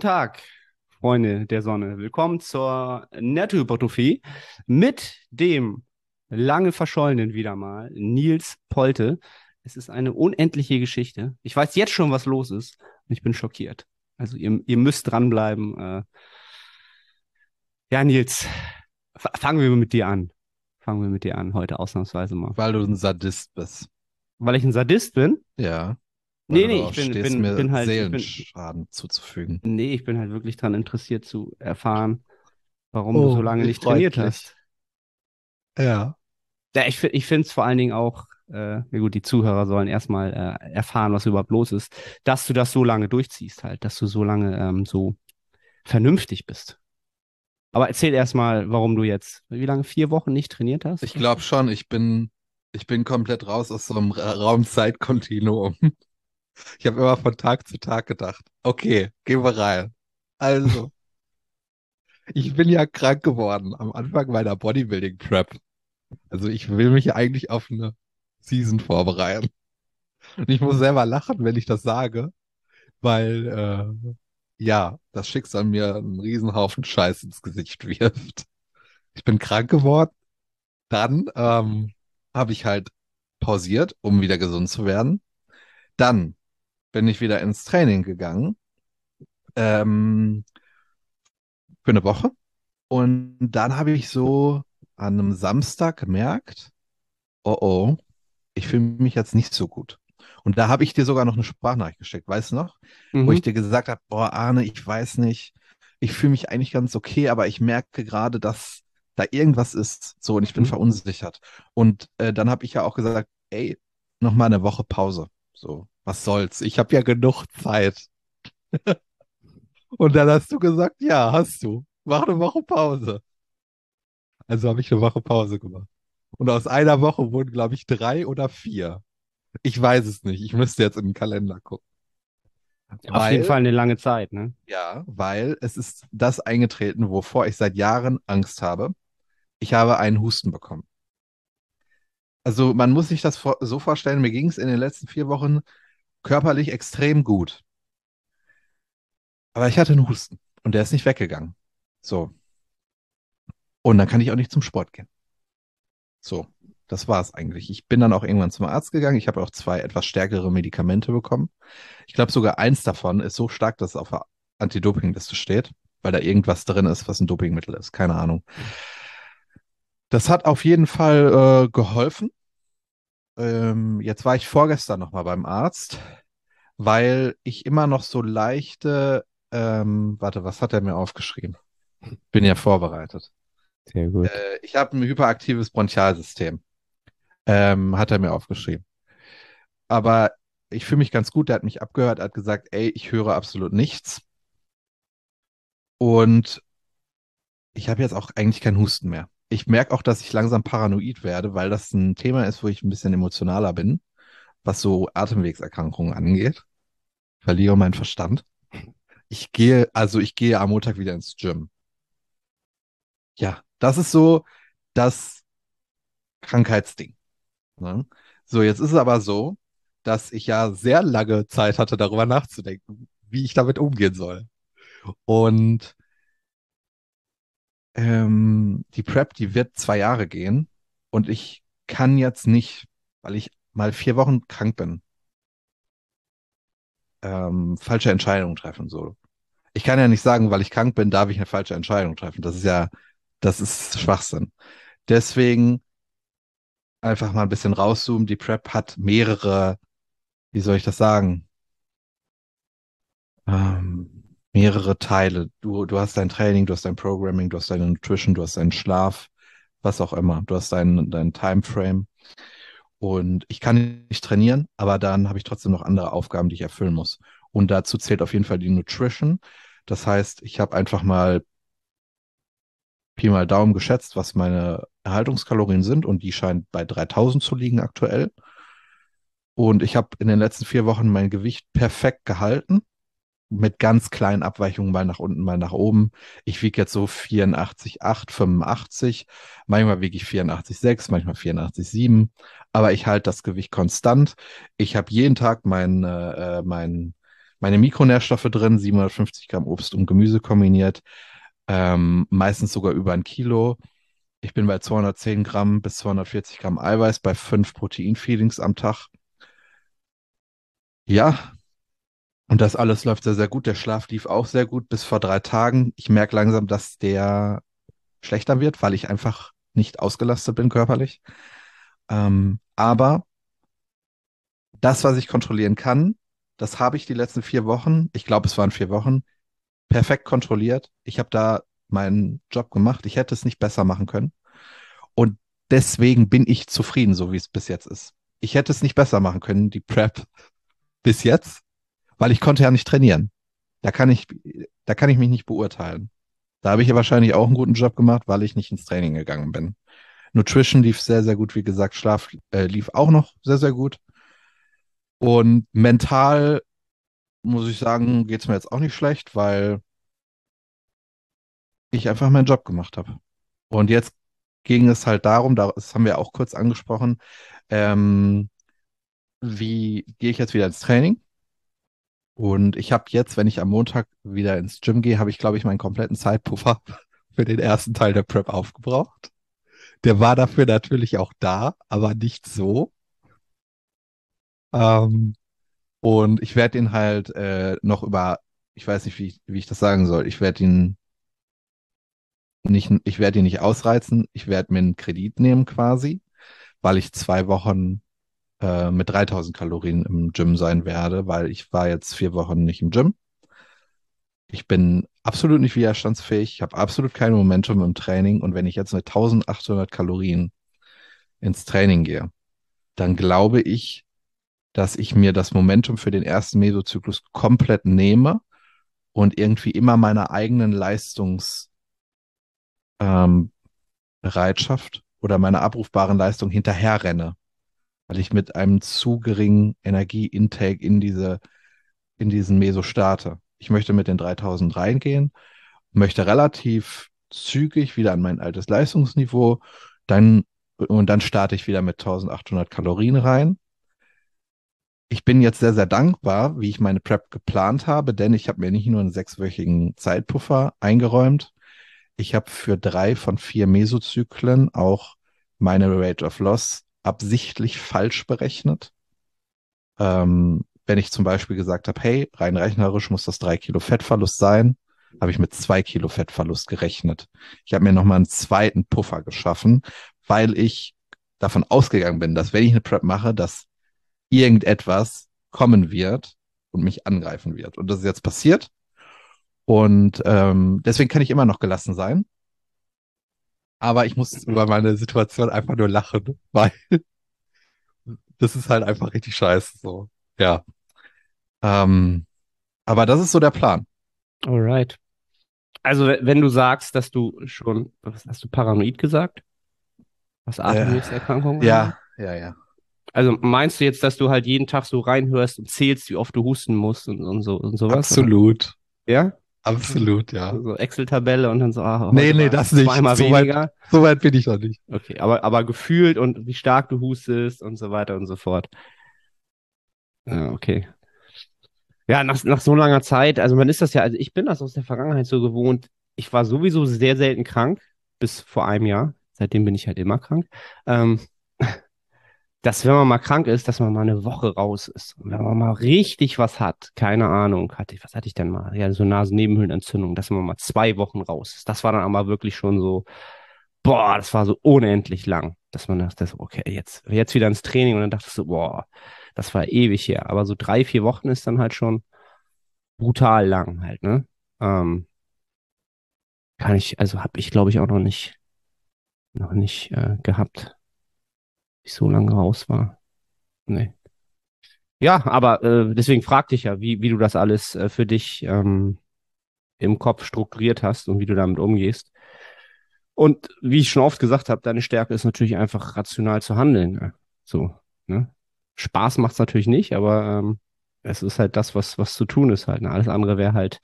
Guten Tag, Freunde der Sonne. Willkommen zur Nettohypertrophie mit dem lange verschollenen wieder mal, Nils Polte. Es ist eine unendliche Geschichte. Ich weiß jetzt schon, was los ist und ich bin schockiert. Also ihr, ihr müsst dranbleiben. Äh ja, Nils, fangen wir mit dir an. Fangen wir mit dir an, heute ausnahmsweise mal. Weil du ein Sadist bist. Weil ich ein Sadist bin? Ja. Nee, nee, ich bin, bin, mir bin halt. Seelenschaden bin, zuzufügen. Nee, ich bin halt wirklich daran interessiert zu erfahren, warum oh, du so lange nicht trainiert hast. Ja. Ja, ich, ich finde es vor allen Dingen auch, äh, ja gut, die Zuhörer sollen erstmal äh, erfahren, was überhaupt los ist, dass du das so lange durchziehst, halt, dass du so lange ähm, so vernünftig bist. Aber erzähl erstmal, warum du jetzt, wie lange, vier Wochen nicht trainiert hast? Ich glaube schon, ich bin, ich bin komplett raus aus so einem Raumzeitkontinuum. Ich habe immer von Tag zu Tag gedacht, okay, gehen wir rein. Also, ich bin ja krank geworden am Anfang meiner Bodybuilding-Prep. Also ich will mich eigentlich auf eine Season vorbereiten. Und ich muss selber lachen, wenn ich das sage, weil äh, ja, das Schicksal mir einen Riesenhaufen Scheiß ins Gesicht wirft. Ich bin krank geworden. Dann ähm, habe ich halt pausiert, um wieder gesund zu werden. Dann bin ich wieder ins Training gegangen. Ähm, für eine Woche. Und dann habe ich so an einem Samstag gemerkt, oh oh, ich fühle mich jetzt nicht so gut. Und da habe ich dir sogar noch eine Sprachnachricht gesteckt, weißt du noch? Mhm. Wo ich dir gesagt habe, boah, Arne, ich weiß nicht, ich fühle mich eigentlich ganz okay, aber ich merke gerade, dass da irgendwas ist. So, und ich bin mhm. verunsichert. Und äh, dann habe ich ja auch gesagt, ey, noch mal eine Woche Pause. So, was soll's? Ich habe ja genug Zeit. und dann hast du gesagt, ja, hast du. Mach eine Woche Pause. Also habe ich eine Woche Pause gemacht. Und aus einer Woche wurden, glaube ich, drei oder vier. Ich weiß es nicht. Ich müsste jetzt in den Kalender gucken. Auf weil, jeden Fall eine lange Zeit, ne? Ja, weil es ist das eingetreten, wovor ich seit Jahren Angst habe. Ich habe einen Husten bekommen. Also man muss sich das so vorstellen, mir ging es in den letzten vier Wochen körperlich extrem gut. Aber ich hatte einen Husten und der ist nicht weggegangen. So. Und dann kann ich auch nicht zum Sport gehen. So, das war es eigentlich. Ich bin dann auch irgendwann zum Arzt gegangen. Ich habe auch zwei etwas stärkere Medikamente bekommen. Ich glaube sogar eins davon ist so stark, dass es auf der Anti-Doping-Liste steht, weil da irgendwas drin ist, was ein Dopingmittel ist. Keine Ahnung. Das hat auf jeden Fall äh, geholfen. Ähm, jetzt war ich vorgestern nochmal beim Arzt, weil ich immer noch so leichte, ähm, warte, was hat er mir aufgeschrieben? Bin ja vorbereitet. Sehr gut. Äh, ich habe ein hyperaktives Bronchialsystem. Ähm, hat er mir aufgeschrieben. Aber ich fühle mich ganz gut. Der hat mich abgehört, hat gesagt, ey, ich höre absolut nichts. Und ich habe jetzt auch eigentlich keinen Husten mehr. Ich merke auch, dass ich langsam paranoid werde, weil das ein Thema ist, wo ich ein bisschen emotionaler bin, was so Atemwegserkrankungen angeht. Ich verliere meinen Verstand. Ich gehe, also ich gehe am Montag wieder ins Gym. Ja, das ist so das Krankheitsding. Ne? So, jetzt ist es aber so, dass ich ja sehr lange Zeit hatte, darüber nachzudenken, wie ich damit umgehen soll. Und ähm, die Prep, die wird zwei Jahre gehen und ich kann jetzt nicht, weil ich mal vier Wochen krank bin, ähm, falsche Entscheidungen treffen. So. Ich kann ja nicht sagen, weil ich krank bin, darf ich eine falsche Entscheidung treffen. Das ist ja, das ist Schwachsinn. Deswegen einfach mal ein bisschen rauszoomen. Die Prep hat mehrere, wie soll ich das sagen? Ähm, mehrere Teile. Du, du hast dein Training, du hast dein Programming, du hast deine Nutrition, du hast deinen Schlaf, was auch immer. Du hast deinen dein Timeframe. Und ich kann nicht trainieren, aber dann habe ich trotzdem noch andere Aufgaben, die ich erfüllen muss. Und dazu zählt auf jeden Fall die Nutrition. Das heißt, ich habe einfach mal Pi mal Daumen geschätzt, was meine Erhaltungskalorien sind und die scheint bei 3000 zu liegen aktuell. Und ich habe in den letzten vier Wochen mein Gewicht perfekt gehalten, mit ganz kleinen Abweichungen mal nach unten, mal nach oben. Ich wiege jetzt so 84,8, 85. Manchmal wiege ich 84,6, manchmal 84,7. Aber ich halte das Gewicht konstant. Ich habe jeden Tag mein, äh, mein meine Mikronährstoffe drin, 750 Gramm Obst und Gemüse kombiniert, ähm, meistens sogar über ein Kilo. Ich bin bei 210 Gramm bis 240 Gramm Eiweiß bei fünf Proteinfeelings am Tag. Ja, und das alles läuft sehr, sehr gut. Der Schlaf lief auch sehr gut bis vor drei Tagen. Ich merke langsam, dass der schlechter wird, weil ich einfach nicht ausgelastet bin körperlich. Ähm, aber das, was ich kontrollieren kann, das habe ich die letzten vier Wochen, ich glaube, es waren vier Wochen, perfekt kontrolliert. Ich habe da meinen Job gemacht. Ich hätte es nicht besser machen können. Und deswegen bin ich zufrieden, so wie es bis jetzt ist. Ich hätte es nicht besser machen können, die Prep bis jetzt, weil ich konnte ja nicht trainieren. Da kann ich, da kann ich mich nicht beurteilen. Da habe ich ja wahrscheinlich auch einen guten Job gemacht, weil ich nicht ins Training gegangen bin. Nutrition lief sehr, sehr gut, wie gesagt, Schlaf äh, lief auch noch sehr, sehr gut. Und mental muss ich sagen, geht es mir jetzt auch nicht schlecht, weil ich einfach meinen Job gemacht habe. Und jetzt ging es halt darum, das haben wir auch kurz angesprochen, ähm, wie gehe ich jetzt wieder ins Training? Und ich habe jetzt, wenn ich am Montag wieder ins Gym gehe, habe ich, glaube ich, meinen kompletten Zeitpuffer für den ersten Teil der Prep aufgebraucht. Der war dafür natürlich auch da, aber nicht so. Ähm, und ich werde ihn halt äh, noch über, ich weiß nicht, wie ich, wie ich das sagen soll, ich werde ihn nicht, ich werde ihn nicht ausreizen, ich werde mir einen Kredit nehmen quasi, weil ich zwei Wochen äh, mit 3000 Kalorien im Gym sein werde, weil ich war jetzt vier Wochen nicht im Gym. Ich bin absolut nicht widerstandsfähig, ich habe absolut kein Momentum im Training und wenn ich jetzt mit 1800 Kalorien ins Training gehe, dann glaube ich, dass ich mir das Momentum für den ersten Mesozyklus komplett nehme und irgendwie immer meiner eigenen Leistungsbereitschaft ähm, oder meiner abrufbaren Leistung hinterherrenne, weil ich mit einem zu geringen Energieintake in diese in diesen Meso starte. Ich möchte mit den 3000 reingehen, möchte relativ zügig wieder an mein altes Leistungsniveau, dann und dann starte ich wieder mit 1800 Kalorien rein ich bin jetzt sehr, sehr dankbar, wie ich meine Prep geplant habe, denn ich habe mir nicht nur einen sechswöchigen Zeitpuffer eingeräumt, ich habe für drei von vier Mesozyklen auch meine Rate of Loss absichtlich falsch berechnet. Ähm, wenn ich zum Beispiel gesagt habe, hey, rein rechnerisch muss das drei Kilo Fettverlust sein, habe ich mit zwei Kilo Fettverlust gerechnet. Ich habe mir nochmal einen zweiten Puffer geschaffen, weil ich davon ausgegangen bin, dass wenn ich eine Prep mache, dass irgendetwas kommen wird und mich angreifen wird. Und das ist jetzt passiert. Und ähm, deswegen kann ich immer noch gelassen sein. Aber ich muss über meine Situation einfach nur lachen, weil das ist halt einfach richtig scheiße. So, ja. Ähm, aber das ist so der Plan. Alright. Also, wenn du sagst, dass du schon, was hast du paranoid gesagt? Was? Äh, ja, ja, ja. Also meinst du jetzt, dass du halt jeden Tag so reinhörst und zählst, wie oft du husten musst und, und so und sowas? Absolut. Oder? Ja? Absolut, ja. So Excel-Tabelle und dann so, ah, nee, nee, das nicht. Zweimal so weniger. Weit, so weit bin ich noch nicht. Okay, aber, aber gefühlt und wie stark du hustest und so weiter und so fort. Ja, okay. Ja, nach, nach so langer Zeit, also man ist das ja, also ich bin das aus der Vergangenheit so gewohnt. Ich war sowieso sehr selten krank, bis vor einem Jahr. Seitdem bin ich halt immer krank. Ähm, dass wenn man mal krank ist, dass man mal eine Woche raus ist. Und wenn man mal richtig was hat, keine Ahnung, hatte ich, was hatte ich denn mal? Ja, so Nasennebenhöhlenentzündung, dass man mal zwei Wochen raus ist. Das war dann aber wirklich schon so, boah, das war so unendlich lang, dass man dachte, okay, jetzt, jetzt wieder ins Training und dann dachte ich so, boah, das war ewig her. Aber so drei, vier Wochen ist dann halt schon brutal lang halt, ne? Ähm, kann ich, also habe ich glaube ich auch noch nicht, noch nicht äh, gehabt ich so lange raus war. Nee. Ja, aber äh, deswegen fragte ich ja, wie, wie du das alles äh, für dich ähm, im Kopf strukturiert hast und wie du damit umgehst. Und wie ich schon oft gesagt habe, deine Stärke ist natürlich einfach rational zu handeln. Ne? So, ne? Spaß macht's natürlich nicht, aber ähm, es ist halt das, was, was zu tun ist halt. Ne? Alles andere wäre halt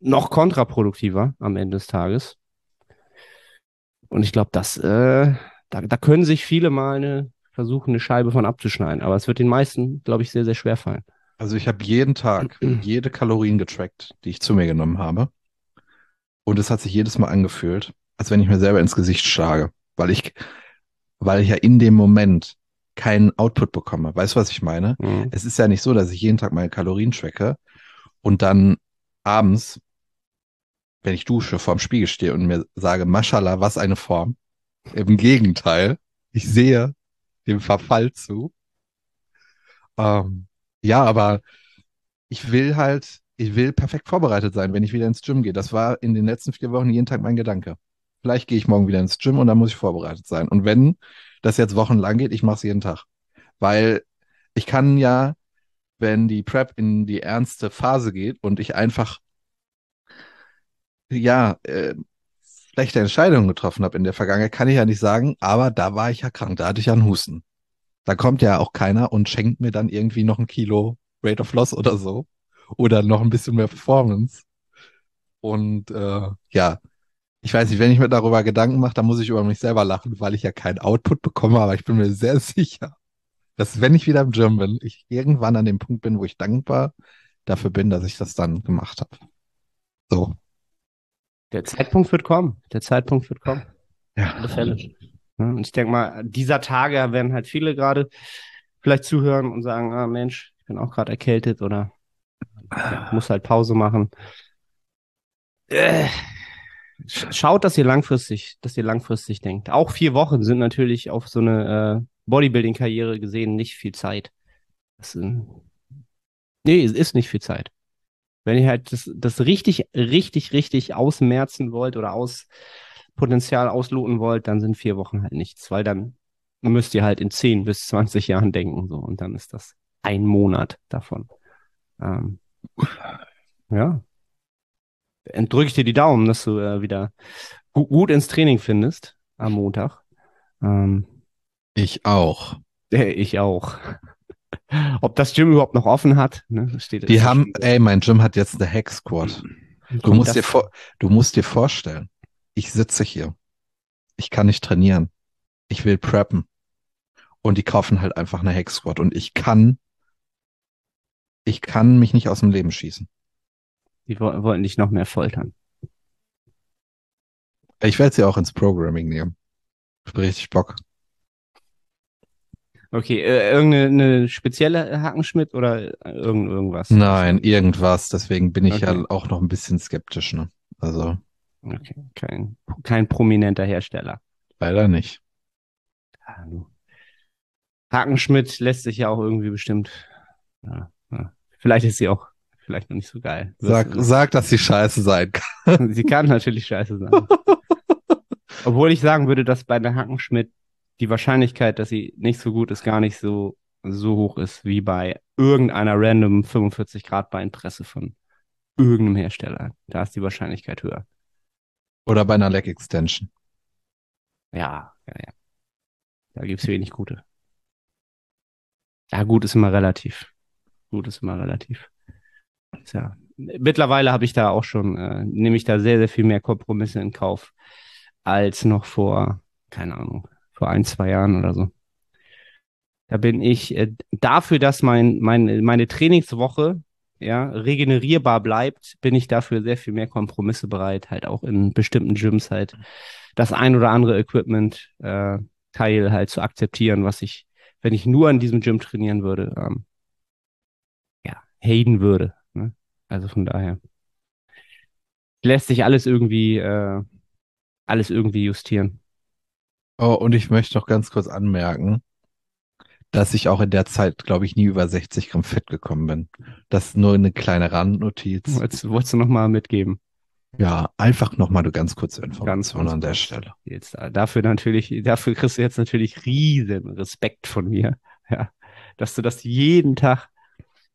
noch kontraproduktiver am Ende des Tages. Und ich glaube, das äh, da, da können sich viele mal eine, versuchen, eine Scheibe von abzuschneiden. Aber es wird den meisten, glaube ich, sehr, sehr schwer fallen. Also ich habe jeden Tag jede Kalorien getrackt, die ich zu mir genommen habe. Und es hat sich jedes Mal angefühlt, als wenn ich mir selber ins Gesicht schlage, weil ich, weil ich ja in dem Moment keinen Output bekomme. Weißt du, was ich meine? Mhm. Es ist ja nicht so, dass ich jeden Tag meine Kalorien tracke und dann abends, wenn ich dusche, vorm Spiegel stehe und mir sage, Mashallah, was eine Form. Im Gegenteil, ich sehe dem Verfall zu. Ähm, ja, aber ich will halt, ich will perfekt vorbereitet sein, wenn ich wieder ins Gym gehe. Das war in den letzten vier Wochen jeden Tag mein Gedanke. Vielleicht gehe ich morgen wieder ins Gym und dann muss ich vorbereitet sein. Und wenn das jetzt wochenlang geht, ich mache es jeden Tag. Weil ich kann ja, wenn die Prep in die ernste Phase geht und ich einfach, ja, äh, schlechte Entscheidungen getroffen habe in der Vergangenheit, kann ich ja nicht sagen, aber da war ich ja krank, da hatte ich ja einen Husten. Da kommt ja auch keiner und schenkt mir dann irgendwie noch ein Kilo Rate of Loss oder so. Oder noch ein bisschen mehr Performance. Und äh, ja, ich weiß nicht, wenn ich mir darüber Gedanken mache, dann muss ich über mich selber lachen, weil ich ja keinen Output bekomme, aber ich bin mir sehr sicher, dass wenn ich wieder im Gym bin, ich irgendwann an dem Punkt bin, wo ich dankbar dafür bin, dass ich das dann gemacht habe. So. Der Zeitpunkt wird kommen. Der Zeitpunkt wird kommen. Ja. Alle Fälle. Ja, und ich denke mal, dieser Tage werden halt viele gerade vielleicht zuhören und sagen, ah Mensch, ich bin auch gerade erkältet oder ja, muss halt Pause machen. Äh, sch- schaut, dass ihr langfristig, dass ihr langfristig denkt. Auch vier Wochen sind natürlich auf so eine äh, Bodybuilding-Karriere gesehen nicht viel Zeit. Das, äh, nee, es ist nicht viel Zeit. Wenn ihr halt das, das richtig, richtig, richtig ausmerzen wollt oder aus Potenzial ausloten wollt, dann sind vier Wochen halt nichts, weil dann müsst ihr halt in 10 bis 20 Jahren denken, so, und dann ist das ein Monat davon. Ähm, ja. Drücke ich dir die Daumen, dass du äh, wieder gu gut ins Training findest am Montag. Ähm, Ich auch. äh, ich auch. Ob das Gym überhaupt noch offen hat, ne? das steht Die haben, ey, mein Gym hat jetzt eine Hack Squad. Du musst dir vor, du musst dir vorstellen, ich sitze hier. Ich kann nicht trainieren. Ich will preppen. Und die kaufen halt einfach eine Hack Squad und ich kann, ich kann mich nicht aus dem Leben schießen. Die wo wollten dich noch mehr foltern. Ich werde sie auch ins Programming nehmen. Ich hab richtig Bock. Okay, äh, irgendeine spezielle Hackenschmidt oder irgend irgendwas? Nein, irgendwas. Deswegen bin ich ja Okay. auch noch ein bisschen skeptisch, ne? Also, Okay, kein, kein prominenter Hersteller. leider nicht. Ja, du. Hackenschmidt lässt sich ja auch irgendwie bestimmt. Ja, ja. Vielleicht ist sie auch vielleicht noch nicht so geil. Sag, sag, dass sie scheiße sein kann. Sie kann natürlich scheiße sein. Obwohl ich sagen würde, dass bei der Hackenschmidt die Wahrscheinlichkeit, dass sie nicht so gut ist, gar nicht so, so hoch ist wie bei irgendeiner random 45 Grad Beinpresse von irgendeinem Hersteller. Da ist die Wahrscheinlichkeit höher. Oder bei einer Leg Extension. Ja, ja, ja. Da gibt's wenig gute. Ja, gut ist immer relativ. Gut ist immer relativ. Tja. Mittlerweile habe ich da auch schon, äh, nehme ich da sehr, sehr viel mehr Kompromisse in Kauf als noch vor, keine Ahnung, vor ein, zwei Jahren oder so. Da bin ich äh, dafür, dass mein, mein, meine Trainingswoche ja, regenerierbar bleibt, bin ich dafür sehr viel mehr Kompromisse bereit, halt auch in bestimmten Gyms halt das ein oder andere Equipment äh, halt zu akzeptieren, was ich, wenn ich nur an diesem Gym trainieren würde, ähm, ja, haten würde. Ne? Also von daher lässt sich alles irgendwie, äh, alles irgendwie justieren. Oh, und ich möchte noch ganz kurz anmerken, dass ich auch in der Zeit, glaube ich, nie über 60 Gramm Fett gekommen bin. Das ist nur eine kleine Randnotiz. Wolltest, wolltest du noch mal mitgeben? Ja, einfach nochmal eine ganz kurze Information Ganz, an der. Stelle. Jetzt, äh, dafür natürlich, dafür kriegst du jetzt natürlich riesen Respekt von mir, ja, dass du das jeden Tag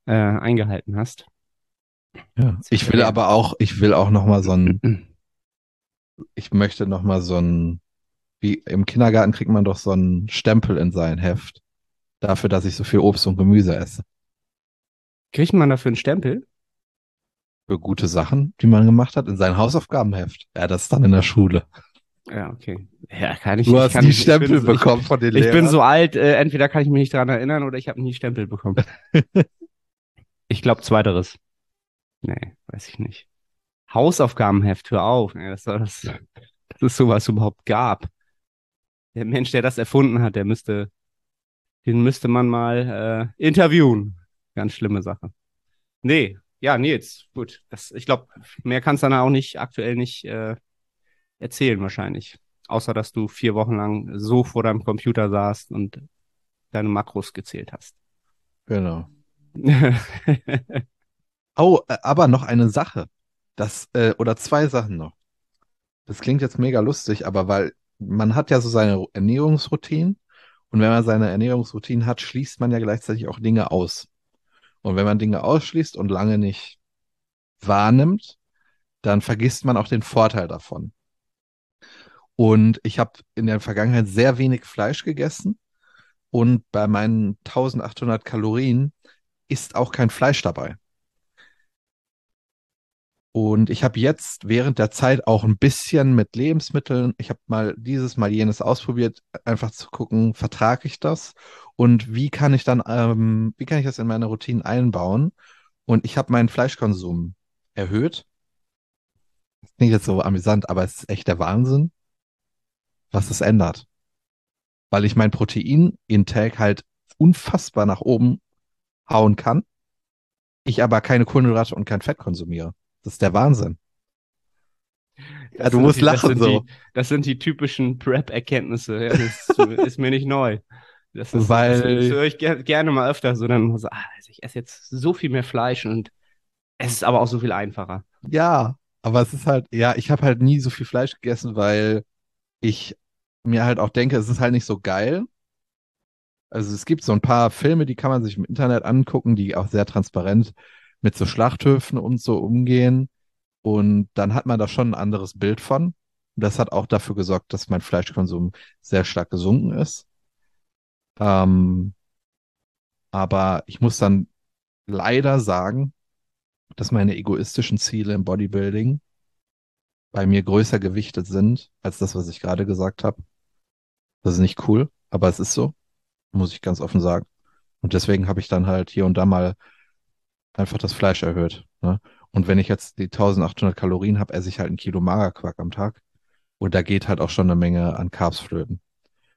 äh, eingehalten hast. Ja. Ich will aber auch, ich will auch nochmal so ein, ich möchte nochmal so ein, wie im Kindergarten kriegt man doch so einen Stempel in sein Heft. Dafür, dass ich so viel Obst und Gemüse esse. Kriegt man dafür einen Stempel? Für gute Sachen, die man gemacht hat, in sein Hausaufgabenheft. Ja, das ist dann in der Schule. Ja, okay. Ja, kann ich Du ich hast kann, nie ich bin Stempel so- bekommen von den Ich, ich bin Lehrern. so alt, äh, entweder kann ich mich nicht daran erinnern oder ich habe nie Stempel bekommen. Ich glaube, zweiteres. Nee, weiß ich nicht. Hausaufgabenheft, hör auf. Nee, das, das, das ist sowas überhaupt gab. Der Mensch, der das erfunden hat, der müsste, den müsste man mal äh, interviewen. Ganz schlimme Sache. Nee, ja, Nils, gut. Das, ich glaube, mehr kannst du dann auch nicht aktuell nicht äh, erzählen wahrscheinlich. Außer dass du vier Wochen lang so vor deinem Computer saßt und deine Makros gezählt hast. Genau. Oh, äh, aber noch eine Sache. Das, äh, oder zwei Sachen noch. Das klingt jetzt mega lustig, aber weil man hat ja so seine Ernährungsroutinen und wenn man seine Ernährungsroutinen hat, schließt man ja gleichzeitig auch Dinge aus. Und wenn man Dinge ausschließt und lange nicht wahrnimmt, dann vergisst man auch den Vorteil davon. Und ich habe in der Vergangenheit sehr wenig Fleisch gegessen und bei meinen 1800 Kalorien ist auch kein Fleisch dabei. Und ich habe jetzt während der Zeit auch ein bisschen mit Lebensmitteln, ich habe mal dieses, mal jenes ausprobiert, einfach zu gucken, vertrage ich das und wie kann ich dann, ähm, wie kann ich das in meine Routinen einbauen? Und ich habe meinen Fleischkonsum erhöht. Das klingt jetzt so amüsant, aber es ist echt der Wahnsinn, was es ändert. Weil ich mein Protein-Intake halt unfassbar nach oben hauen kann, ich aber keine Kohlenhydrate und kein Fett konsumiere. Das ist der Wahnsinn. Ja, du musst die- das lachen sind so. die- das sind die typischen Prep-Erkenntnisse. Ja, das ist, ist mir nicht neu. Das, ist, Weil- das, das höre ich ger gerne mal öfter so. Dann so, ah, also ich esse jetzt so viel mehr Fleisch und es ist aber auch so viel einfacher. Ja, aber es ist halt, ja, ich habe halt nie so viel Fleisch gegessen, weil ich mir halt auch denke, es ist halt nicht so geil. Also es gibt so ein paar Filme, die kann man sich im Internet angucken, die auch sehr transparent mit so Schlachthöfen und so umgehen. Und dann hat man da schon ein anderes Bild von. Das hat auch dafür gesorgt, dass mein Fleischkonsum sehr stark gesunken ist. Ähm, aber ich muss dann leider sagen, dass meine egoistischen Ziele im Bodybuilding bei mir größer gewichtet sind als das, was ich gerade gesagt habe. Das ist nicht cool, aber es ist so, muss ich ganz offen sagen. Und deswegen habe ich dann halt hier und da mal einfach das Fleisch erhöht. Ne? Und wenn ich jetzt die 1800 Kalorien habe, esse ich halt ein Kilo Magerquark am Tag. Und da geht halt auch schon eine Menge an Carbs flöten.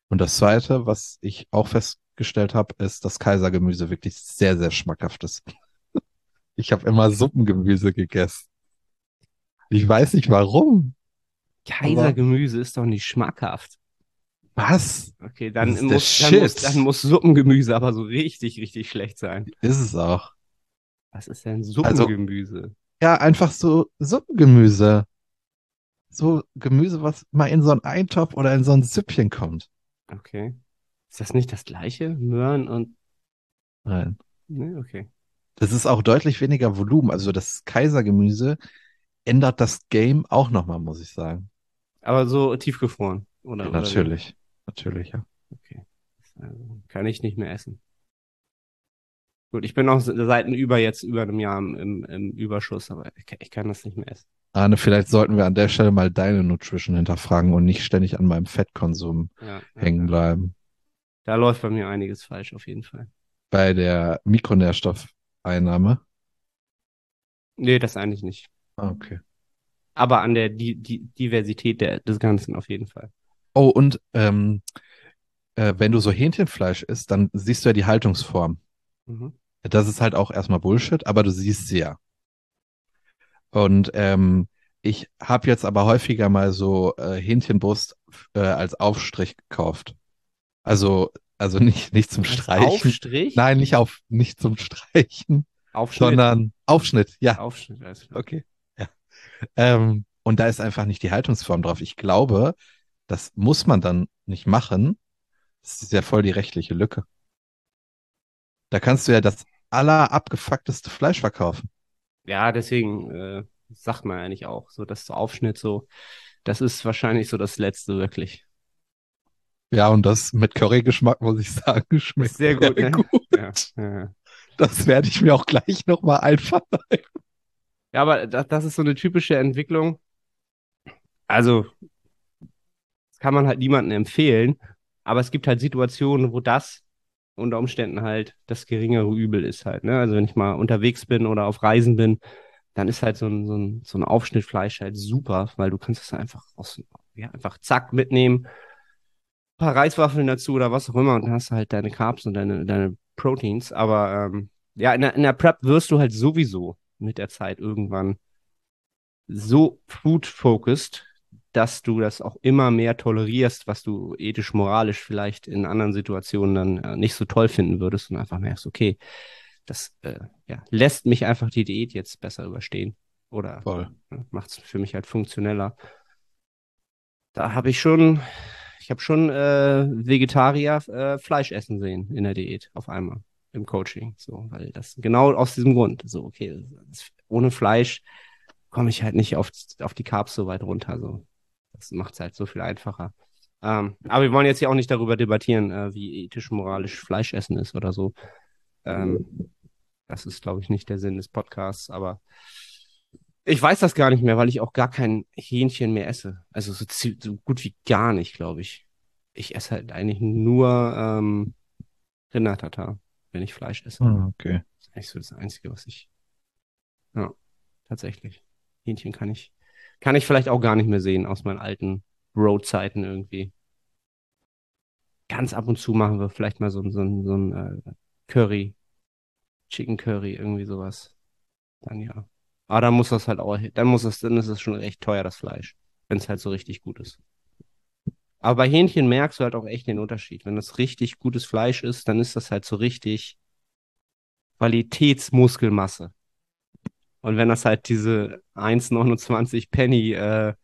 Und das Zweite, was ich auch festgestellt habe, ist, dass Kaisergemüse wirklich sehr, sehr schmackhaft ist. Ich habe immer Suppengemüse gegessen. Ich weiß nicht warum. Kaisergemüse ist doch nicht schmackhaft. Was? Okay, dann muss, dann, muss, dann muss Suppengemüse aber so richtig, richtig schlecht sein. Ist es auch. Was ist denn Also- Suppengemüse? Ja, einfach so Suppengemüse. So Gemüse, was mal in so einen Eintopf oder in so ein Süppchen kommt. Okay. Ist das nicht das gleiche? Möhren und. Nein. Ne, okay. Das ist auch deutlich weniger Volumen. Also das Kaisergemüse ändert das Game auch nochmal, muss ich sagen. Aber so tiefgefroren. Oder, oder wie? Natürlich. Natürlich, ja. Okay. Also, kann ich nicht mehr essen. Gut, ich bin auch seit über jetzt über einem Jahr im, im, Überschuss, aber ich, kann- ich kann das nicht mehr essen. Arne, vielleicht sollten wir an der Stelle mal deine Nutrition hinterfragen und nicht ständig an meinem Fettkonsum Ja, hängen bleiben. Da läuft bei mir einiges falsch, auf jeden Fall. Bei der Mikronährstoffeinnahme. Nee, das eigentlich nicht. Ah, Okay. Aber an der die, die Diversität der, des Ganzen auf jeden Fall. Oh, und ähm, äh, wenn du so Hähnchenfleisch isst, dann siehst du ja die Haltungsform. Mhm. Das ist halt auch erstmal Bullshit, aber du siehst sie ja. Und ähm, ich habe jetzt aber häufiger mal so äh, Hähnchenbrust äh, als Aufstrich gekauft. Also, also nicht, nicht zum Als Streichen. Aufstrich? Nein, nicht auf, nicht zum Streichen, Aufschnitt. sondern Aufschnitt, ja. Aufschnitt, alles klar. Okay. Ja. Ähm, und da ist einfach nicht die Haltungsform drauf. Ich glaube, das muss man dann nicht machen. Das ist ja voll die rechtliche Lücke. Da kannst du ja das allerabgefuckteste Fleisch verkaufen. Ja, deswegen äh, sagt man eigentlich auch, so dass so Aufschnitt so, das ist wahrscheinlich so das Letzte wirklich. Ja, und das mit Currygeschmack, muss ich sagen, schmeckt sehr gut, ne? gut. Ja, ja. Das werde ich mir auch gleich nochmal einfallen. Ja, aber das, das ist so eine typische Entwicklung. Also, das kann man halt niemandem empfehlen, aber es gibt halt Situationen, wo das unter Umständen halt das geringere Übel ist halt. Ne? Also wenn ich mal unterwegs bin oder auf Reisen bin, dann ist halt so ein, so ein, so ein Aufschnitt Fleisch halt super, weil du kannst es einfach aus, ja, einfach zack mitnehmen, ein paar Reiswaffeln dazu oder was auch immer und dann hast du halt deine Carbs und deine, deine Proteins. Aber ähm, ja, in der, in der Prep wirst du halt sowieso mit der Zeit irgendwann so food-focused, dass du das auch immer mehr tolerierst, was du ethisch, moralisch vielleicht in anderen Situationen dann äh, nicht so toll finden würdest und einfach merkst, okay, das äh, ja, lässt mich einfach die Diät jetzt besser überstehen oder äh, macht es für mich halt funktioneller. Da habe ich schon, ich habe schon äh, Vegetarier äh, Fleisch essen sehen in der Diät auf einmal im Coaching, so, weil das genau aus diesem Grund, so okay, das, ohne Fleisch komme ich halt nicht auf, auf die Carbs so weit runter, so. Das macht es halt so viel einfacher. Ähm, aber wir wollen jetzt hier auch nicht darüber debattieren, äh, wie ethisch, moralisch Fleischessen ist oder so. Ähm, das ist, glaube ich, nicht der Sinn des Podcasts, aber ich weiß das gar nicht mehr, weil ich auch gar kein Hähnchen mehr esse. Also so, so gut wie gar nicht, glaube ich. Ich esse halt eigentlich nur ähm, Rindertatar, wenn ich Fleisch esse. Ah, okay. Das ist eigentlich so das Einzige, was ich. Ja, tatsächlich. Hähnchen kann ich kann ich vielleicht auch gar nicht mehr sehen aus meinen alten Road-Zeiten irgendwie. Ganz ab und zu machen wir vielleicht mal so, so, so ein äh, Curry, Chicken Curry, irgendwie sowas. Dann ja. Aber dann muss das halt auch, dann muss es, dann ist es schon recht teuer, das Fleisch. Wenn es halt so richtig gut ist. Aber bei Hähnchen merkst du halt auch echt den Unterschied. Wenn das richtig gutes Fleisch ist, dann ist das halt so richtig Qualitätsmuskelmasse. Und wenn das halt diese 1,29 Penny äh,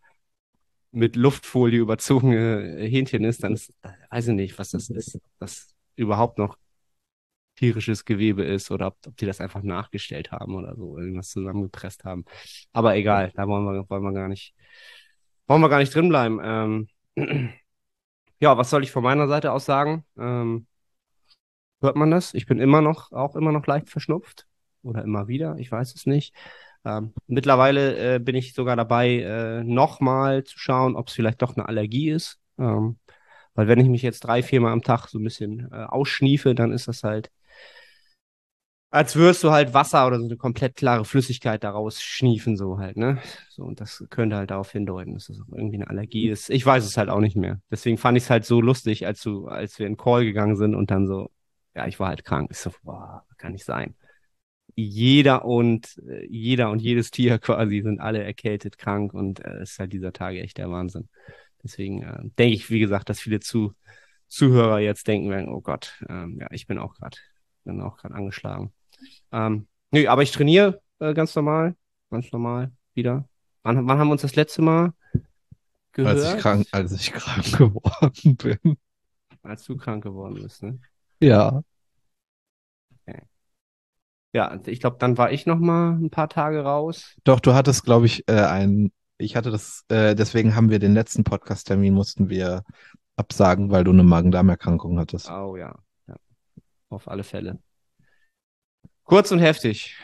mit Luftfolie überzogene Hähnchen ist, dann ist, weiß ich nicht, was das ist. Ob das überhaupt noch tierisches Gewebe ist oder ob, ob die das einfach nachgestellt haben oder so, irgendwas zusammengepresst haben. Aber egal, da wollen wir, wollen wir gar nicht, wollen wir gar nicht drin bleiben. Ähm, ja, was soll ich von meiner Seite aus sagen? Ähm, hört man das? Ich bin immer noch, auch immer noch leicht verschnupft oder immer wieder, ich weiß es nicht. Ähm, mittlerweile äh, bin ich sogar dabei, äh, nochmal zu schauen, ob es vielleicht doch eine Allergie ist. Ähm, weil wenn ich mich jetzt drei, viermal am Tag so ein bisschen äh, ausschniefe, dann ist das halt, als würdest du halt Wasser oder so eine komplett klare Flüssigkeit daraus schniefen, so halt, ne? So, und das könnte halt darauf hindeuten, dass das irgendwie eine Allergie ist. Ich weiß es halt auch nicht mehr. Deswegen fand ich es halt so lustig, als du, als wir in Call gegangen sind und dann so, ja, ich war halt krank. Ich so, boah, kann nicht sein jeder und äh, jeder und jedes Tier quasi sind alle erkältet, krank und äh, ist halt dieser Tage echt der Wahnsinn. Deswegen äh, denke ich, wie gesagt, dass viele zu, Zuhörer jetzt denken werden, oh Gott, ähm, ja, ich bin auch gerade, bin auch gerade angeschlagen. Ähm, nö, aber ich trainiere äh, ganz normal, ganz normal wieder. Wann, wann haben wir uns das letzte Mal gehört? Als ich krank, als ich krank geworden bin. Als du krank geworden bist, ne? Ja. Ja, ich glaube, dann war ich noch mal ein paar Tage raus. Doch, du hattest, glaube ich, äh, ein, ich hatte das, äh, deswegen haben wir den letzten Podcast-Termin mussten wir absagen, weil du eine Magen-Darm-Erkrankung hattest. Oh ja. ja, auf alle Fälle. Kurz und heftig,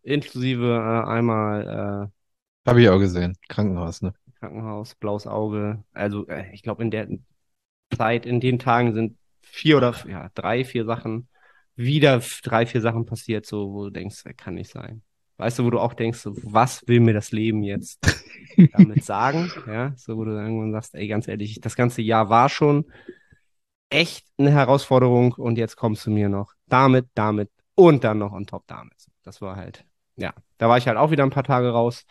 inklusive äh, einmal. Äh, Habe ich auch gesehen, Krankenhaus, ne? Krankenhaus, blaues Auge. Also äh, ich glaube, in der Zeit, in den Tagen sind vier oder ja drei, vier Sachen wieder drei, vier Sachen passiert, so, wo du denkst, das kann nicht sein. Weißt du, wo du auch denkst, so, was will mir das Leben jetzt damit sagen? Ja, so, wo du irgendwann sagst, ey, ganz ehrlich, das ganze Jahr war schon echt eine Herausforderung und jetzt kommst du mir noch damit, damit und dann noch on top damit. Das war halt, ja, da war ich halt auch wieder ein paar Tage raus.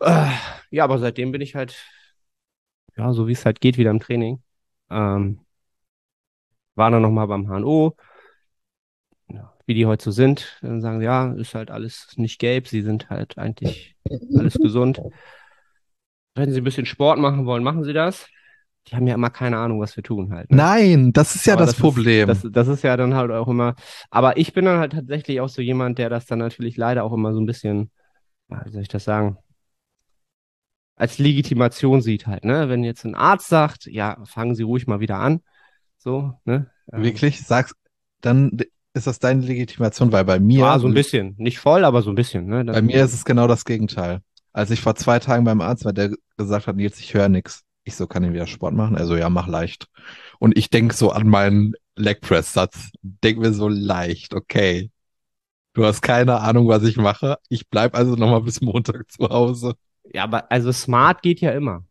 Äh, ja, aber seitdem bin ich halt, ja, so wie es halt geht, wieder im Training. Ähm, war dann nochmal beim HNO, wie die heute so sind. Dann sagen sie, ja, ist halt alles nicht gelb, sie sind halt eigentlich alles gesund. Wenn sie ein bisschen Sport machen wollen, machen sie das. Die haben ja immer keine Ahnung, was wir tun halt. Ne? Nein, das ist ja das, das, Problem. Ist, das, das ist ja dann halt auch immer. Aber ich bin dann halt tatsächlich auch so jemand, der das dann natürlich leider auch immer so ein bisschen, wie soll ich das sagen, als Legitimation sieht halt, ne? Wenn jetzt ein Arzt sagt, ja, fangen Sie ruhig mal wieder an. So, ne? Wirklich? Sagst, dann ist das deine Legitimation, weil bei mir. Ah, so ein bisschen. Nicht voll, aber so ein bisschen. Ne? bei mir ist es genau das Gegenteil. Als ich vor zwei Tagen beim Arzt war, der gesagt hat, jetzt ich höre nichts. Ich so, kann ich wieder Sport machen? Also ja, mach leicht. Und ich denke so an meinen Leg Press Satz. Denk mir so leicht, okay. Du hast keine Ahnung, was ich mache. Ich bleib also nochmal bis Montag zu Hause. Ja, aber also smart geht ja immer.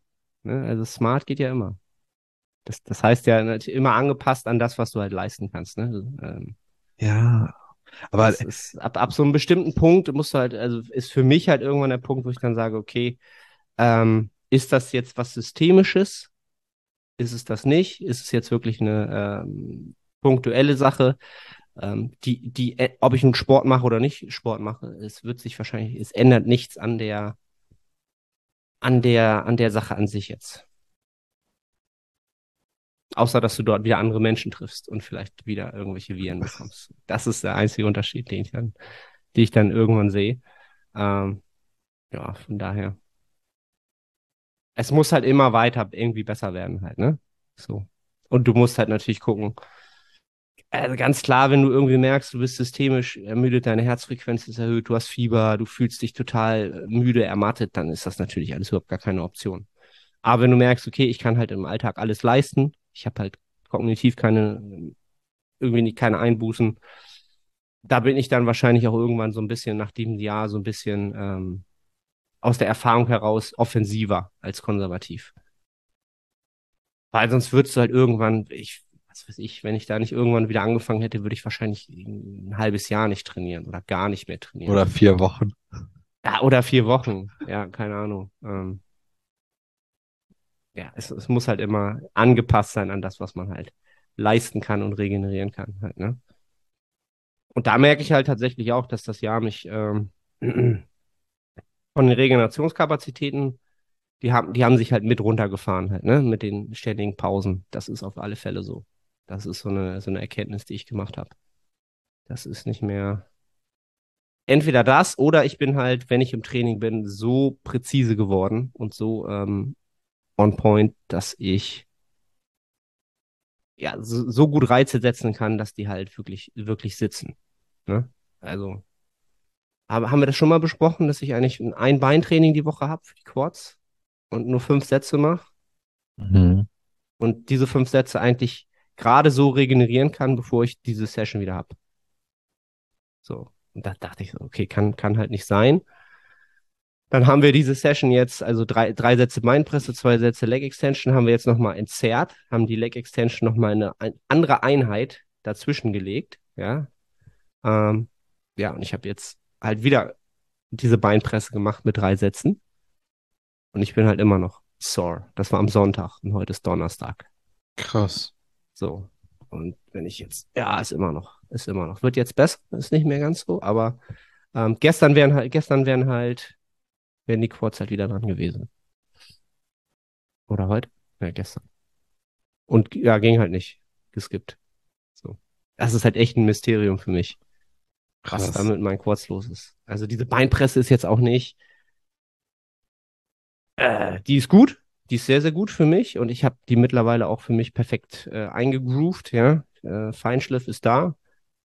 Ne? Also smart geht ja immer. Das, das heißt ja immer angepasst an das, was du halt leisten kannst. Ne? Ähm, ja, aber ist, ab, ab so einem bestimmten Punkt musst du halt, also ist für mich halt irgendwann der Punkt, wo ich dann sage, okay, ähm, ist das jetzt was Systemisches? Ist es das nicht? Ist es jetzt wirklich eine ähm, punktuelle Sache? Ähm, die, die, äh, ob ich einen Sport mache oder nicht Sport mache, es wird sich wahrscheinlich, es ändert nichts an der, an der, an der Sache an sich jetzt. Außer, dass du dort wieder andere Menschen triffst und vielleicht wieder irgendwelche Viren bekommst. Das ist der einzige Unterschied, den ich dann, den ich dann irgendwann sehe. Ähm, ja, von daher. Es muss halt immer weiter irgendwie besser werden halt, ne? So. Und du musst halt natürlich gucken. Also ganz klar, wenn du irgendwie merkst, du bist systemisch ermüdet, deine Herzfrequenz ist erhöht, du hast Fieber, du fühlst dich total müde, ermattet, dann ist das natürlich alles überhaupt gar keine Option. Aber wenn du merkst, okay, ich kann halt im Alltag alles leisten, ich habe halt kognitiv keine, irgendwie keine Einbußen. Da bin ich dann wahrscheinlich auch irgendwann so ein bisschen nach diesem Jahr so ein bisschen ähm, aus der Erfahrung heraus offensiver als konservativ. Weil sonst würdest du halt irgendwann, ich, was weiß ich, wenn ich da nicht irgendwann wieder angefangen hätte, würde ich wahrscheinlich ein halbes Jahr nicht trainieren oder gar nicht mehr trainieren. Oder vier Wochen. Ja, oder vier Wochen. Ja, keine Ahnung. Ähm, ja, es, es muss halt immer angepasst sein an das, was man halt leisten kann und regenerieren kann. Halt, ne? Und da merke ich halt tatsächlich auch, dass das Jahr mich ähm, von den Regenerationskapazitäten, die haben, die haben sich halt mit runtergefahren, halt, ne? Mit den ständigen Pausen. Das ist auf alle Fälle so. Das ist so eine, so eine Erkenntnis, die ich gemacht habe. Das ist nicht mehr. Entweder das oder ich bin halt, wenn ich im Training bin, so präzise geworden und so ähm, on point, dass ich ja so, so, gut Reize setzen kann, dass die halt wirklich, wirklich sitzen. Ne? Also, aber haben wir das schon mal besprochen, dass ich eigentlich ein Beintraining die Woche habe für die Quads und nur fünf Sätze mache? Mhm. Und diese fünf Sätze eigentlich gerade so regenerieren kann, bevor ich diese Session wieder habe. So. Und da dachte ich so, okay, kann, kann halt nicht sein. Dann haben wir diese Session jetzt, also drei, drei Sätze Beinpresse, zwei Sätze Leg Extension, haben wir jetzt nochmal entzerrt, haben die Leg Extension nochmal eine eine andere Einheit dazwischen gelegt, ja. Ähm, ja, und ich habe jetzt halt wieder diese Beinpresse gemacht mit drei Sätzen. Und ich bin halt immer noch sore. Das war am Sonntag und heute ist Donnerstag. Krass. So. Und wenn ich jetzt, ja, ist immer noch, ist immer noch. Wird jetzt besser, ist nicht mehr ganz so, aber ähm, gestern wären halt, gestern wären halt wäre Nick halt wieder dran gewesen. Oder heute? Ja, gestern. Und ja, ging halt nicht. Geskippt. So. Das ist halt echt ein Mysterium für mich. Krass. Was da mit meinen Quads los ist. Also diese Beinpresse ist jetzt auch nicht. Äh, die ist gut. Die ist sehr, sehr gut für mich. Und ich habe die mittlerweile auch für mich perfekt äh, eingegroovt, ja. Äh, Feinschliff ist da.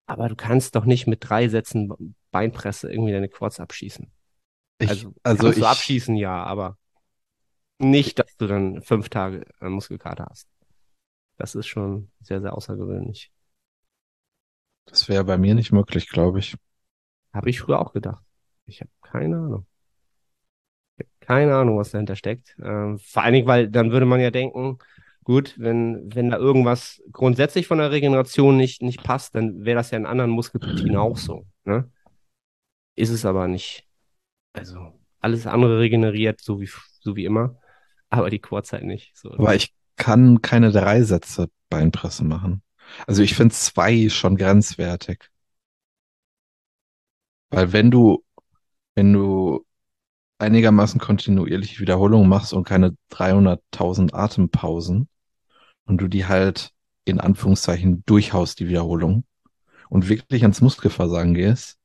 Aber du kannst doch nicht mit drei Sätzen Beinpresse irgendwie deine Quads abschießen. Ich, also, also ich, abschießen, ja, aber nicht, dass du dann fünf Tage äh, Muskelkater hast. Das ist schon sehr, sehr außergewöhnlich. Das wäre bei mir nicht möglich, glaube ich. Habe ich früher auch gedacht. Ich habe keine Ahnung. Ich hab keine Ahnung, was dahinter steckt. Ähm, vor allen Dingen, weil dann würde man ja denken, gut, wenn, wenn da irgendwas grundsätzlich von der Regeneration nicht, nicht passt, dann wäre das ja in anderen Muskelpartien auch so. Ne? Ist es aber nicht. Also alles andere regeneriert, so wie, so wie immer, aber die Quads halt nicht. So. Aber ich kann keine drei Sätze Beinpresse machen. Also ich finde zwei schon grenzwertig. Weil wenn du, wenn du einigermaßen kontinuierlich Wiederholungen machst und keine 300.000 Atempausen und du die halt in Anführungszeichen durchhaust, die Wiederholung und wirklich ans Muskelversagen gehst,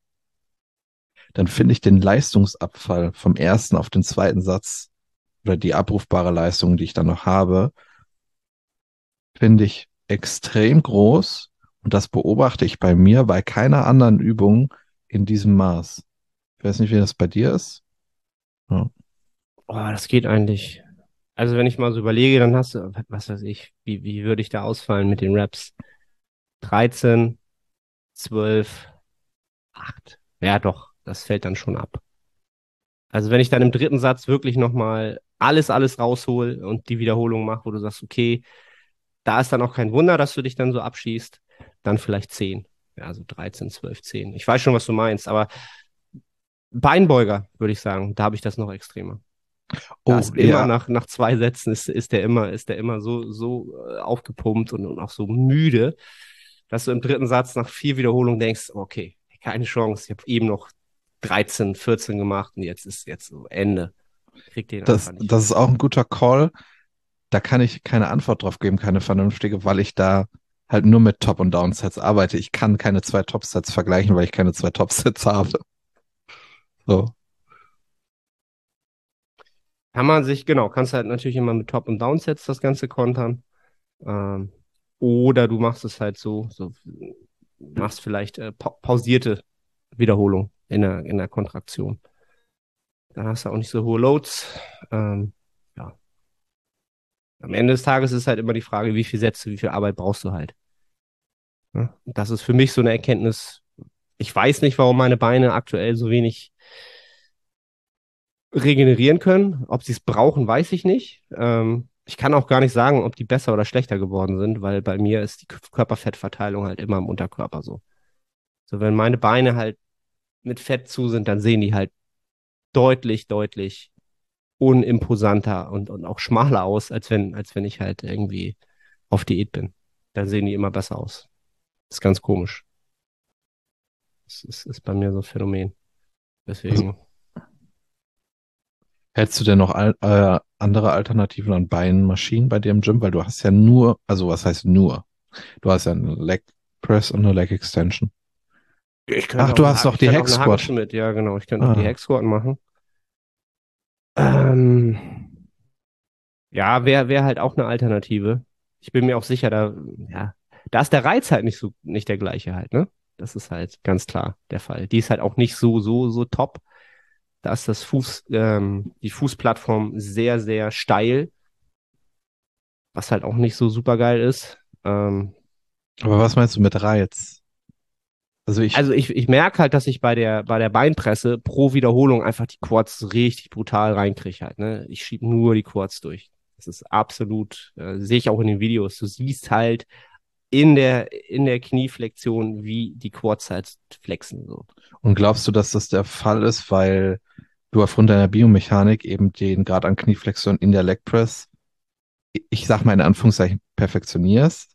dann finde ich den Leistungsabfall vom ersten auf den zweiten Satz oder die abrufbare Leistung, die ich dann noch habe, finde ich extrem groß. Und das beobachte ich bei mir bei keiner anderen Übung in diesem Maß. Ich weiß nicht, wie das bei dir ist. Ja. Oh, das geht eigentlich. Also wenn ich mal so überlege, dann hast du, was weiß ich, wie, wie würde ich da ausfallen mit den Raps? 13, 12, 8. Ja, doch, das fällt dann schon ab. Also wenn ich dann im dritten Satz wirklich nochmal alles, alles raushol und die Wiederholung mache, wo du sagst, okay, da ist dann auch kein Wunder, dass du dich dann so abschießt, dann vielleicht 10. Ja, also 13, 12, 10. Ich weiß schon, was du meinst, aber Beinbeuger, würde ich sagen, da habe ich das noch extremer. Oh, da ist immer nach, nach zwei Sätzen ist, ist der immer, ist der immer so, so äh, aufgepumpt und, und auch so müde, dass du im dritten Satz nach vier Wiederholungen denkst, okay, keine Chance, ich habe eben noch 13, 14 gemacht und jetzt ist jetzt so Ende. Krieg den das, das ist auch ein guter Call. Da kann ich keine Antwort drauf geben, keine vernünftige, weil ich da halt nur mit Top- und Downsets arbeite. Ich kann keine zwei Top-Sets vergleichen, weil ich keine zwei Top-Sets habe. So. Kann man sich, genau, kannst halt natürlich immer mit Top- und Downsets das Ganze kontern. Ähm, oder du machst es halt so, so machst vielleicht äh, pa pausierte Wiederholung in der, in der Kontraktion. Dann hast du auch nicht so hohe Loads. Ähm, ja. Am Ende des Tages ist halt immer die Frage, wie viel Sätze, wie viel Arbeit brauchst du halt. Ja? Das ist für mich so eine Erkenntnis. Ich weiß nicht, warum meine Beine aktuell so wenig regenerieren können. Ob sie es brauchen, weiß ich nicht. Ähm, ich kann auch gar nicht sagen, ob die besser oder schlechter geworden sind, weil bei mir ist die Körperfettverteilung halt immer im Unterkörper so. So, wenn meine Beine halt mit Fett zu sind, dann sehen die halt deutlich, deutlich unimposanter und, und auch schmaler aus, als wenn, als wenn ich halt irgendwie auf Diät bin. Dann sehen die immer besser aus. Ist ganz komisch. Das ist, ist bei mir so ein Phänomen. Deswegen. Hättest du denn noch al äh, andere Alternativen an Beinmaschinen bei dir im Gym? Weil du hast ja nur, also was heißt nur? Du hast ja einen Leg Press und eine Leg Extension. Ach, du hast doch die Hex Squat. Mit. Ja, genau. Ich könnte ah. auch die Hex Squat machen. Ähm, ja, wäre wär halt auch eine Alternative. Ich bin mir auch sicher, da, ja, da ist der Reiz halt nicht so, nicht der gleiche halt, ne? Das ist halt ganz klar der Fall. Die ist halt auch nicht so, so, so top. Da ist das Fuß, ähm, die Fußplattform sehr, sehr steil, was halt auch nicht so super geil ist. Ähm, Aber was meinst du mit Reiz? Also ich, also ich, ich merke halt, dass ich bei der, bei der Beinpresse pro Wiederholung einfach die Quads richtig brutal reinkriege halt. Ne? Ich schiebe nur die Quads durch. Das ist absolut, äh, sehe ich auch in den Videos. Du siehst halt in der, in der Knieflexion, wie die Quads halt flexen. So. Und glaubst du, dass das der Fall ist, weil du aufgrund deiner Biomechanik eben den Grad an Knieflexion in der Leg Press, ich sag mal in Anführungszeichen, perfektionierst?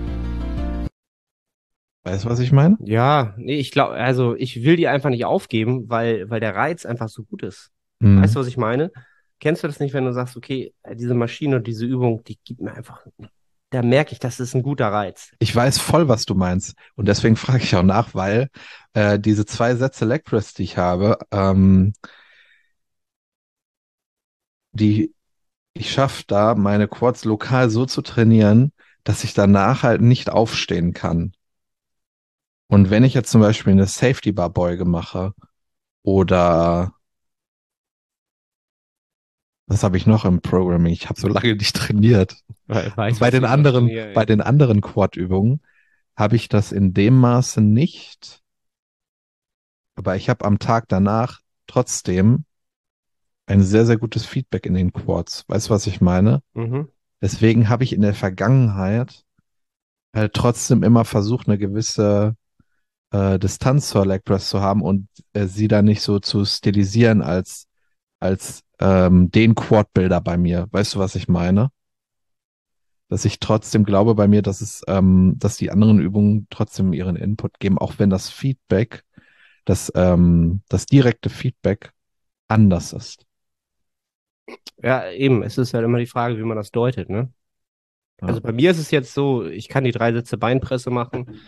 Weißt du, was ich meine? Ja, nee, ich glaube, also ich will die einfach nicht aufgeben, weil, weil der Reiz einfach so gut ist. Mhm. Weißt du, was ich meine? Kennst du das nicht, wenn du sagst, okay, diese Maschine und diese Übung, die gibt mir einfach, da merke ich, das ist ein guter Reiz. Ich weiß voll, was du meinst. Und deswegen frage ich auch nach, weil äh, diese zwei Sätze Leg Press, die ich habe, ähm, die ich schaffe da, meine Quads lokal so zu trainieren, dass ich danach halt nicht aufstehen kann. Und wenn ich jetzt zum Beispiel eine Safety Bar Beuge mache oder was habe ich noch im Programming? Ich habe so lange nicht trainiert. Weiß, bei den anderen, trainiere, bei den anderen Quad-Übungen habe ich das in dem Maße nicht. Aber ich habe am Tag danach trotzdem ein sehr, sehr gutes Feedback in den Quads. Weißt du, was ich meine? Mhm. Deswegen habe ich in der Vergangenheit halt trotzdem immer versucht, eine gewisse äh, Distanz zur Leg Press zu haben und äh, sie dann nicht so zu stilisieren als, als ähm, den Quad-Builder bei mir. Weißt du, was ich meine? Dass ich trotzdem glaube bei mir, dass es, ähm, dass die anderen Übungen trotzdem ihren Input geben, auch wenn das Feedback, das, ähm, das direkte Feedback anders ist. Ja, eben. Es ist halt immer die Frage, wie man das deutet, ne? Also bei mir ist es jetzt so, ich kann die drei Sätze Beinpresse machen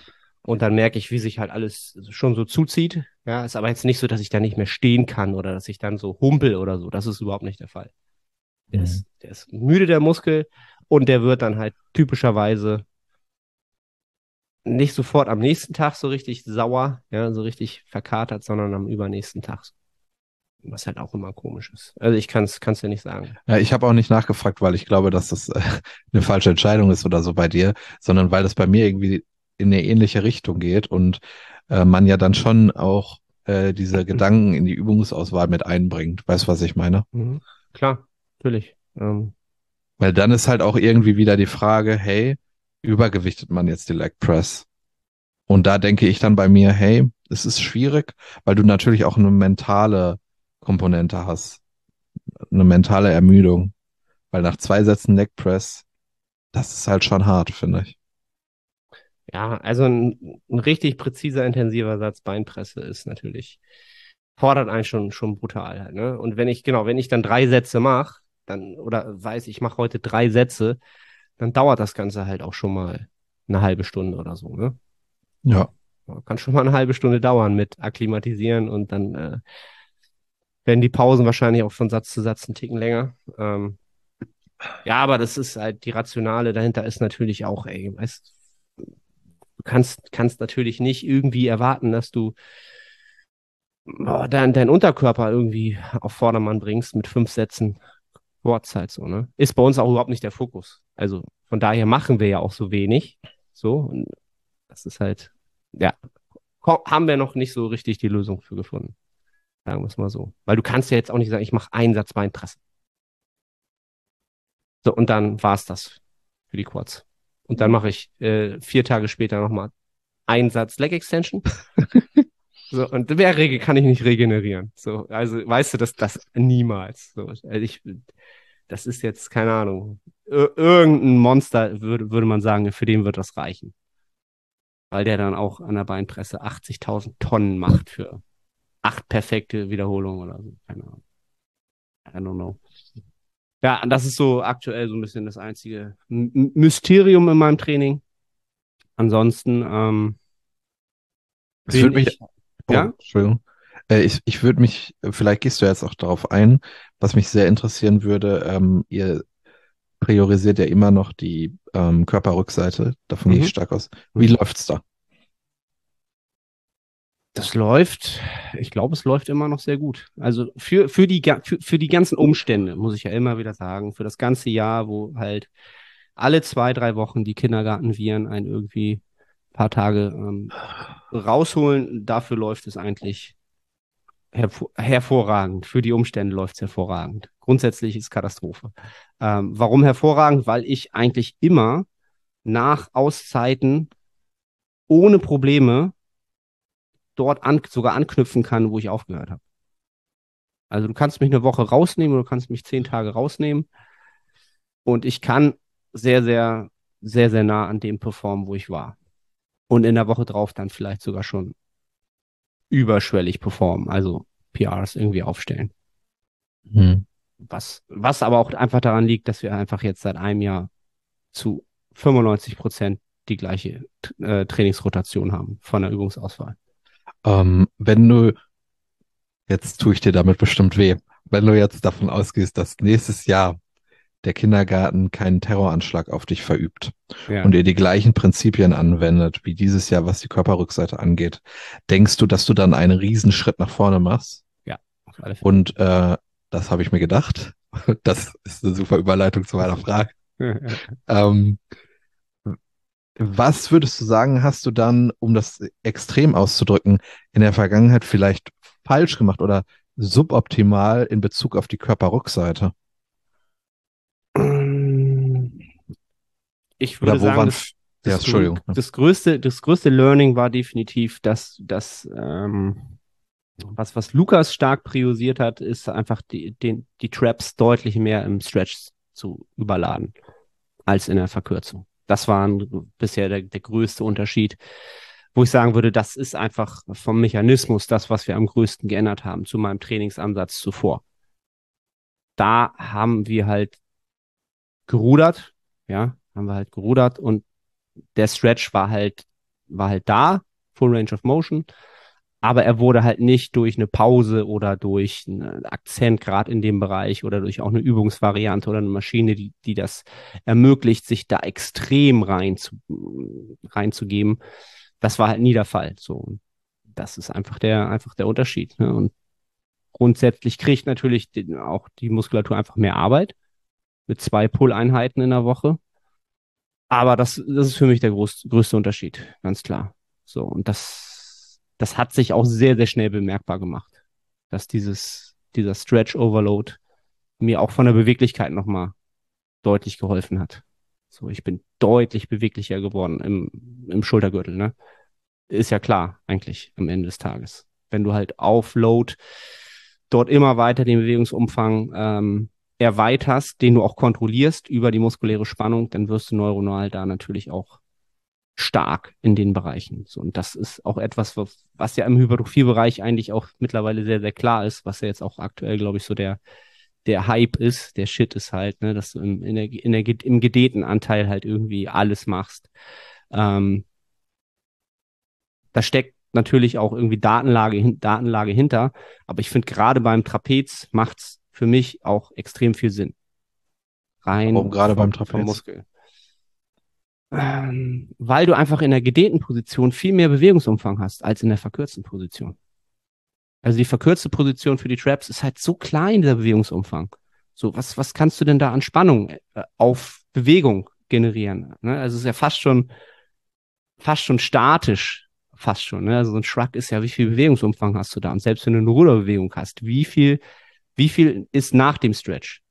und dann merke ich, wie sich halt alles schon so zuzieht. Ja, ist aber jetzt nicht so, dass ich da nicht mehr stehen kann oder dass ich dann so humpel oder so. Das ist überhaupt nicht der Fall. Der, Mhm. ist, der ist müde, der Muskel, und der wird dann halt typischerweise nicht sofort am nächsten Tag so richtig sauer, ja, so richtig verkatert, sondern am übernächsten Tag. Was halt auch immer komisch ist. Also ich kann es kann's ja nicht sagen. Ja, ich habe auch nicht nachgefragt, weil ich glaube, dass das äh, eine falsche Entscheidung ist oder so bei dir, sondern weil das bei mir irgendwie in eine ähnliche Richtung geht und äh, man ja dann schon auch äh, diese Gedanken in die Übungsauswahl mit einbringt. Weißt du, was ich meine? Mhm. Klar, natürlich. Ähm, Weil dann ist halt auch irgendwie wieder die Frage, hey, übergewichtet man jetzt die Leg Press? Und da denke ich dann bei mir, hey, es ist schwierig, weil du natürlich auch eine mentale Komponente hast. Eine mentale Ermüdung. Weil nach zwei Sätzen Leg Press, das ist halt schon hart, finde ich. Ja, also ein, ein richtig präziser, intensiver Satz Beinpresse ist natürlich, fordert einen schon, schon brutal halt, ne? Und wenn ich, genau, wenn ich dann drei Sätze mache, dann, oder weiß, ich mache heute drei Sätze, dann dauert das Ganze halt auch schon mal eine halbe Stunde oder so, ne? Ja. Kann schon mal eine halbe Stunde dauern mit Akklimatisieren und dann äh, werden die Pausen wahrscheinlich auch von Satz zu Satz einen Ticken länger. Ähm, ja, aber das ist halt die Rationale dahinter ist natürlich auch, ey, weißt du kannst, kannst natürlich nicht irgendwie erwarten, dass du oh, dein, dein Unterkörper irgendwie auf Vordermann bringst mit fünf Sätzen Wortzeit so, ne? Ist bei uns auch überhaupt nicht der Fokus. Also von daher machen wir ja auch so wenig. So, und das ist halt, ja, haben wir noch nicht so richtig die Lösung für gefunden. Sagen wir es mal so. Weil du kannst ja jetzt auch nicht sagen, ich mache einen Satz Beinpressen. So, und dann war's das für die Quads. Und dann mache ich äh, vier Tage später nochmal einen Satz Leg Extension. so, und wer rege kann ich nicht regenerieren. So, also weißt du, dass das niemals. So, also ich, das ist jetzt, keine Ahnung, ir irgendein Monster würde, würde man sagen, für den wird das reichen. Weil der dann auch an der Beinpresse 80.000 Tonnen macht für acht perfekte Wiederholungen oder so. Keine Ahnung. I don't know. Ja, das ist so aktuell so ein bisschen das einzige M Mysterium in meinem Training. Ansonsten, ähm, Es würde mich, ich, oh, ja? Entschuldigung. Äh, ich, ich würde mich, vielleicht gehst du jetzt auch darauf ein, was mich sehr interessieren würde. Ähm, ihr priorisiert ja immer noch die ähm, Körperrückseite. Davon gehe Mhm. ich stark aus. Wie Mhm. läuft's da? Das läuft, ich glaube, es läuft immer noch sehr gut. Also für, für die, für, für die ganzen Umstände, muss ich ja immer wieder sagen, für das ganze Jahr, wo halt alle zwei, drei Wochen die Kindergartenviren einen irgendwie ein paar Tage ähm, rausholen, dafür läuft es eigentlich hervor hervorragend. Für die Umstände läuft es hervorragend. Grundsätzlich ist Katastrophe. Ähm, warum hervorragend? Weil ich eigentlich immer nach Auszeiten ohne Probleme dort an, sogar anknüpfen kann, wo ich aufgehört habe. Also du kannst mich eine Woche rausnehmen oder du kannst mich zehn Tage rausnehmen und ich kann sehr, sehr, sehr, sehr nah an dem performen, wo ich war. Und in der Woche drauf dann vielleicht sogar schon überschwellig performen, also PRs irgendwie aufstellen. Hm. Was, was aber auch einfach daran liegt, dass wir einfach jetzt seit einem Jahr zu 95 Prozent die gleiche äh, Trainingsrotation haben von der Übungsauswahl. Ähm, wenn du, jetzt tue ich dir damit bestimmt weh, wenn du jetzt davon ausgehst, dass nächstes Jahr der Kindergarten keinen Terroranschlag auf dich verübt Ja. und ihr die gleichen Prinzipien anwendet wie dieses Jahr, was die Körperrückseite angeht, denkst du, dass du dann einen Riesenschritt nach vorne machst? Auf alle Fälle. Und äh, das habe ich mir gedacht. Das ist eine super Überleitung zu meiner Frage. Ähm, was würdest du sagen, hast du dann, um das extrem auszudrücken, in der Vergangenheit vielleicht falsch gemacht oder suboptimal in Bezug auf die Körperrückseite? Ich würde sagen, woran? das, ja, das, Entschuldigung. das größte, das größte Learning war definitiv, dass, dass ähm, was, was Lukas stark priorisiert hat, ist einfach die, den, die Traps deutlich mehr im Stretch zu überladen als in der Verkürzung. Das war bisher der, der größte Unterschied, wo ich sagen würde, das ist einfach vom Mechanismus das, was wir am größten geändert haben zu meinem Trainingsansatz zuvor. Da haben wir halt gerudert, ja, haben wir halt gerudert und der Stretch war halt, war halt da, Full Range of Motion aber er wurde halt nicht durch eine Pause oder durch einen Akzent gerade in dem Bereich oder durch auch eine Übungsvariante oder eine Maschine, die, die das ermöglicht, sich da extrem rein zu, reinzugeben. Das war halt nie der Fall. So, das ist einfach der, einfach der Unterschied. Ne? Und grundsätzlich kriegt natürlich auch die Muskulatur einfach mehr Arbeit mit zwei Pull-Einheiten in der Woche. Aber das, das ist für mich der groß, größte Unterschied, ganz klar. So, und das das hat sich auch sehr, sehr schnell bemerkbar gemacht, dass dieses, dieser Stretch Overload mir auch von der Beweglichkeit nochmal deutlich geholfen hat. So, ich bin deutlich beweglicher geworden im, im Schultergürtel, ne? Ist ja klar, eigentlich, am Ende des Tages. Wenn du halt auf Load dort immer weiter den Bewegungsumfang ähm, erweiterst, den du auch kontrollierst über die muskuläre Spannung, dann wirst du neuronal da natürlich auch stark in den Bereichen. So, und das ist auch etwas, was, was ja im Hypertrophie-Bereich eigentlich auch mittlerweile sehr, sehr klar ist, was ja jetzt auch aktuell, glaube ich, so der, der Hype ist, der Shit ist halt, ne, dass du im, in der, in der, im gedehten Anteil halt irgendwie alles machst. Ähm, da steckt natürlich auch irgendwie Datenlage, Datenlage hinter, aber ich finde gerade beim Trapez macht's für mich auch extrem viel Sinn. Rein Warum gerade beim Trapez? Vom Muskel ähm, weil du einfach in der gedehnten Position viel mehr Bewegungsumfang hast als in der verkürzten Position. Also die verkürzte Position für die Traps ist halt so klein, der Bewegungsumfang. So, was, was kannst du denn da an Spannung äh, auf Bewegung generieren? Ne? Also es ist ja fast schon, fast schon statisch, fast schon. Ne? Also so ein Shrug ist ja, wie viel Bewegungsumfang hast du da? Und selbst wenn du eine Ruderbewegung hast, wie viel, wie viel ist nach dem Stretch?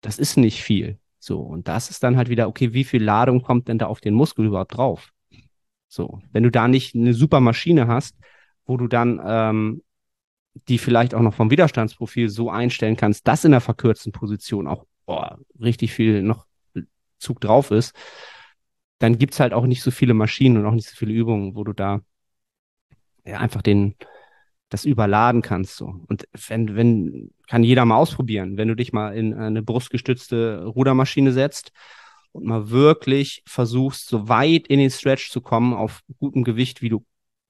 Das ist nicht viel. So, und das ist dann halt wieder, okay, wie viel Ladung kommt denn da auf den Muskel überhaupt drauf? So, wenn du da nicht eine super Maschine hast, wo du dann ähm, die vielleicht auch noch vom Widerstandsprofil so einstellen kannst, dass in der verkürzten Position auch boah, richtig viel noch Zug drauf ist, dann gibt's halt auch nicht so viele Maschinen und auch nicht so viele Übungen, wo du da ja, einfach den, das überladen kannst. So. Und wenn, wenn, kann jeder mal ausprobieren, wenn du dich mal in eine brustgestützte Rudermaschine setzt und mal wirklich versuchst, so weit in den Stretch zu kommen, auf gutem Gewicht, wie du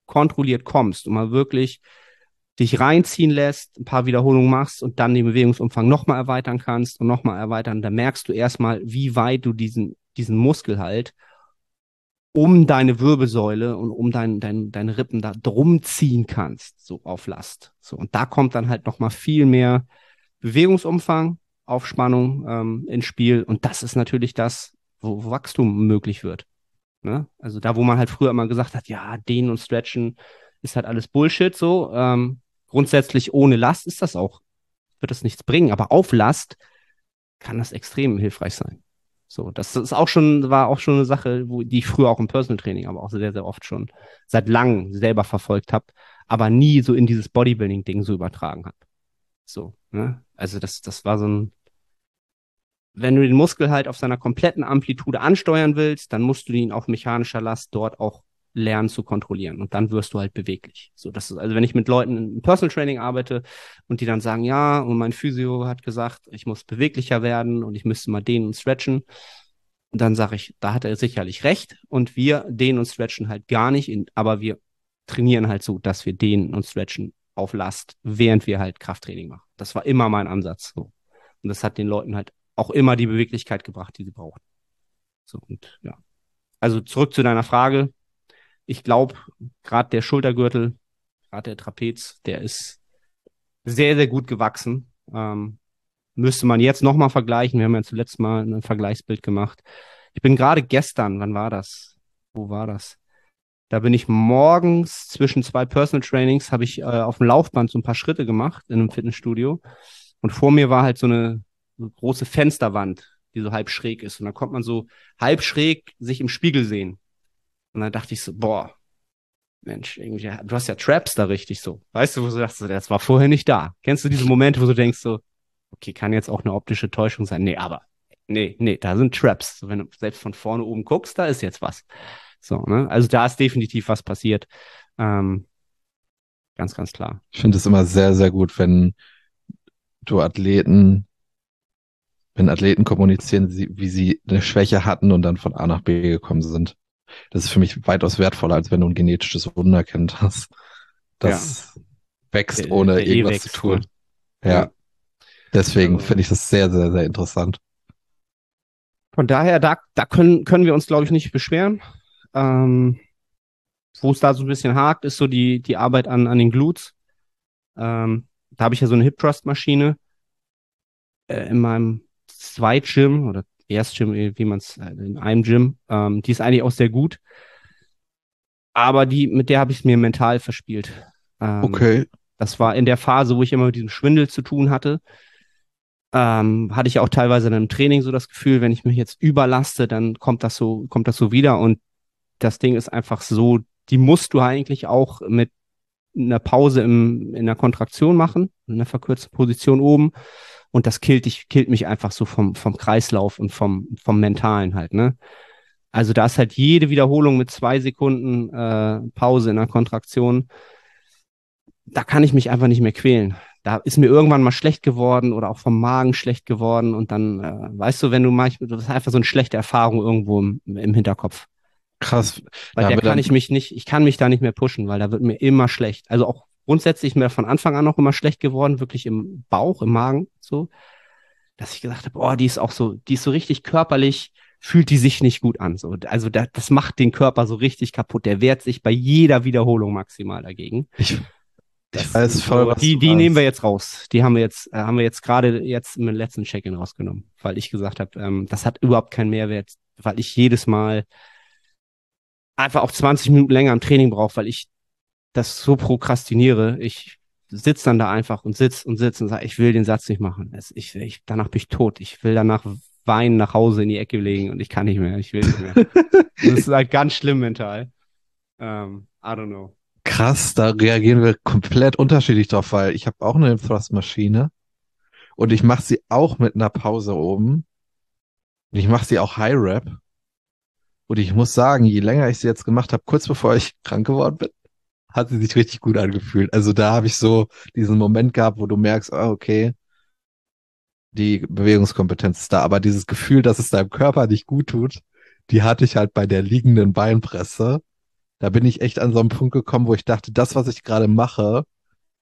kontrolliert kommst und mal wirklich dich reinziehen lässt, ein paar Wiederholungen machst und dann den Bewegungsumfang nochmal erweitern kannst und nochmal erweitern, dann merkst du erstmal, wie weit du diesen, diesen Muskel halt um deine Wirbelsäule und um dein, dein, deine Rippen da drum ziehen kannst, so auf Last. So, und da kommt dann halt nochmal viel mehr Bewegungsumfang, Aufspannung ähm, ins Spiel. Und das ist natürlich das, wo, wo Wachstum möglich wird. Ne? Also da, wo man halt früher immer gesagt hat, ja, dehnen und stretchen ist halt alles Bullshit so. Ähm, grundsätzlich ohne Last ist das auch, wird das nichts bringen. Aber auf Last kann das extrem hilfreich sein. So, das ist auch schon, war auch schon eine Sache, wo, die ich früher auch im Personal Training, aber auch sehr, sehr oft schon seit langem selber verfolgt habe, aber nie so in dieses Bodybuilding-Ding so übertragen habe. So, ne? Also das, das war so ein, wenn du den Muskel halt auf seiner kompletten Amplitude ansteuern willst, dann musst du ihn auf mechanischer Last dort auch lernen zu kontrollieren und dann wirst du halt beweglich. So, das ist, also wenn ich mit Leuten im Personal Training arbeite und die dann sagen, ja, und mein Physio hat gesagt, ich muss beweglicher werden und ich müsste mal dehnen und stretchen, dann sage ich, da hat er sicherlich recht und wir dehnen und stretchen halt gar nicht, in, aber wir trainieren halt so, dass wir dehnen und stretchen auf Last, während wir halt Krafttraining machen. Das war immer mein Ansatz. So. Und das hat den Leuten halt auch immer die Beweglichkeit gebracht, die sie brauchen. So und ja. Also zurück zu deiner Frage ich glaube, gerade der Schultergürtel, gerade der Trapez, der ist sehr, sehr gut gewachsen. Ähm, müsste man jetzt nochmal vergleichen. Wir haben ja zuletzt mal ein Vergleichsbild gemacht. Ich bin gerade gestern, wann war das? Wo war das? Da bin ich morgens zwischen zwei Personal Trainings, habe ich äh, auf dem Laufband so ein paar Schritte gemacht in einem Fitnessstudio. Und vor mir war halt so eine, eine große Fensterwand, die so halb schräg ist. Und da kommt man so halb schräg sich im Spiegel sehen. Und dann dachte ich so, boah, Mensch, irgendwie, du hast ja Traps da richtig so. Weißt du, wo du sagst, das war vorher nicht da. Kennst du diese Momente, wo du denkst so, okay, kann jetzt auch eine optische Täuschung sein? Nee, aber, nee, nee, da sind Traps. So, wenn du selbst von vorne oben guckst, da ist jetzt was. So, ne? Also da ist definitiv was passiert. Ähm, ganz, ganz klar. Ich finde es immer sehr, sehr gut, wenn du Athleten wenn Athleten kommunizieren, wie sie eine Schwäche hatten und dann von A nach B gekommen sind. Das ist für mich weitaus wertvoller, als wenn du ein genetisches Wunder kennt hast. Das wächst, Der- ohne der eh irgendwas wächst, zu tun. ne? Ja. Ja. Deswegen Also- finde ich das sehr, sehr, sehr interessant. Von daher, da, da können, können wir uns, glaube ich, nicht beschweren. Ähm, wo es da so ein bisschen hakt, ist so die, die Arbeit an, an den Glutes. Ähm, da habe ich ja so eine Hip Thrust Maschine äh, in meinem Zweit-Gym oder Erst-Gym, wie man es in einem Gym. Ähm, die ist eigentlich auch sehr gut. Aber die, mit der habe ich es mir mental verspielt. Ähm, Okay. das war in der Phase, wo ich immer mit diesem Schwindel zu tun hatte. Ähm, hatte ich auch teilweise dann im Training so das Gefühl, wenn ich mich jetzt überlaste, dann kommt das so, kommt das so wieder. Und das Ding ist einfach so, die musst du eigentlich auch mit einer Pause im, in der Kontraktion machen, in einer verkürzten Position oben. Und das killt dich, killt mich einfach so vom, vom Kreislauf und vom, vom Mentalen halt, ne? Also da ist halt jede Wiederholung mit zwei Sekunden äh, Pause in der Kontraktion da kann ich mich einfach nicht mehr quälen. Da ist mir irgendwann mal schlecht geworden oder auch vom Magen schlecht geworden und dann, äh, weißt du, wenn du manchmal, das ist einfach so eine schlechte Erfahrung irgendwo im, im Hinterkopf. Krass. Weil Ja, der kann ich mich nicht, ich kann mich da nicht mehr pushen, weil da wird mir immer schlecht. Also auch grundsätzlich mir von Anfang an auch immer schlecht geworden, wirklich im Bauch, im Magen, so, dass ich gesagt habe, oh, die ist auch so, die ist so richtig körperlich, fühlt die sich nicht gut an. So, also da, das macht den Körper so richtig kaputt. Der wehrt sich bei jeder Wiederholung maximal dagegen. Ich, ich Das weiß ist voll, so, was die, die nehmen wir jetzt raus. Die haben wir jetzt, äh, haben wir jetzt gerade jetzt im letzten Check-in rausgenommen, weil ich gesagt habe, ähm, das hat überhaupt keinen Mehrwert, weil ich jedes Mal einfach auch 20 Minuten länger am Training brauche, weil ich das so prokrastiniere. Ich sitze dann da einfach und sitz und sitz und sage, ich will den Satz nicht machen. Es, ich, ich, danach bin ich tot. Ich will danach weinen, nach Hause in die Ecke legen und ich kann nicht mehr. Ich will nicht mehr. das ist halt ganz schlimm mental. Ähm, I don't know. Krass, da reagieren wir komplett unterschiedlich drauf, weil ich habe auch eine Thrust-Maschine und ich mache sie auch mit einer Pause oben. Und ich mache sie auch High Rep. Und ich muss sagen, je länger ich sie jetzt gemacht habe, kurz bevor ich krank geworden bin, hat sie sich richtig gut angefühlt. Also da habe ich so diesen Moment gehabt, wo du merkst, ah, okay, die Bewegungskompetenz ist da, aber dieses Gefühl, dass es deinem Körper nicht gut tut, die hatte ich halt bei der liegenden Beinpresse. Da bin ich echt an so einen Punkt gekommen, wo ich dachte, das, was ich gerade mache,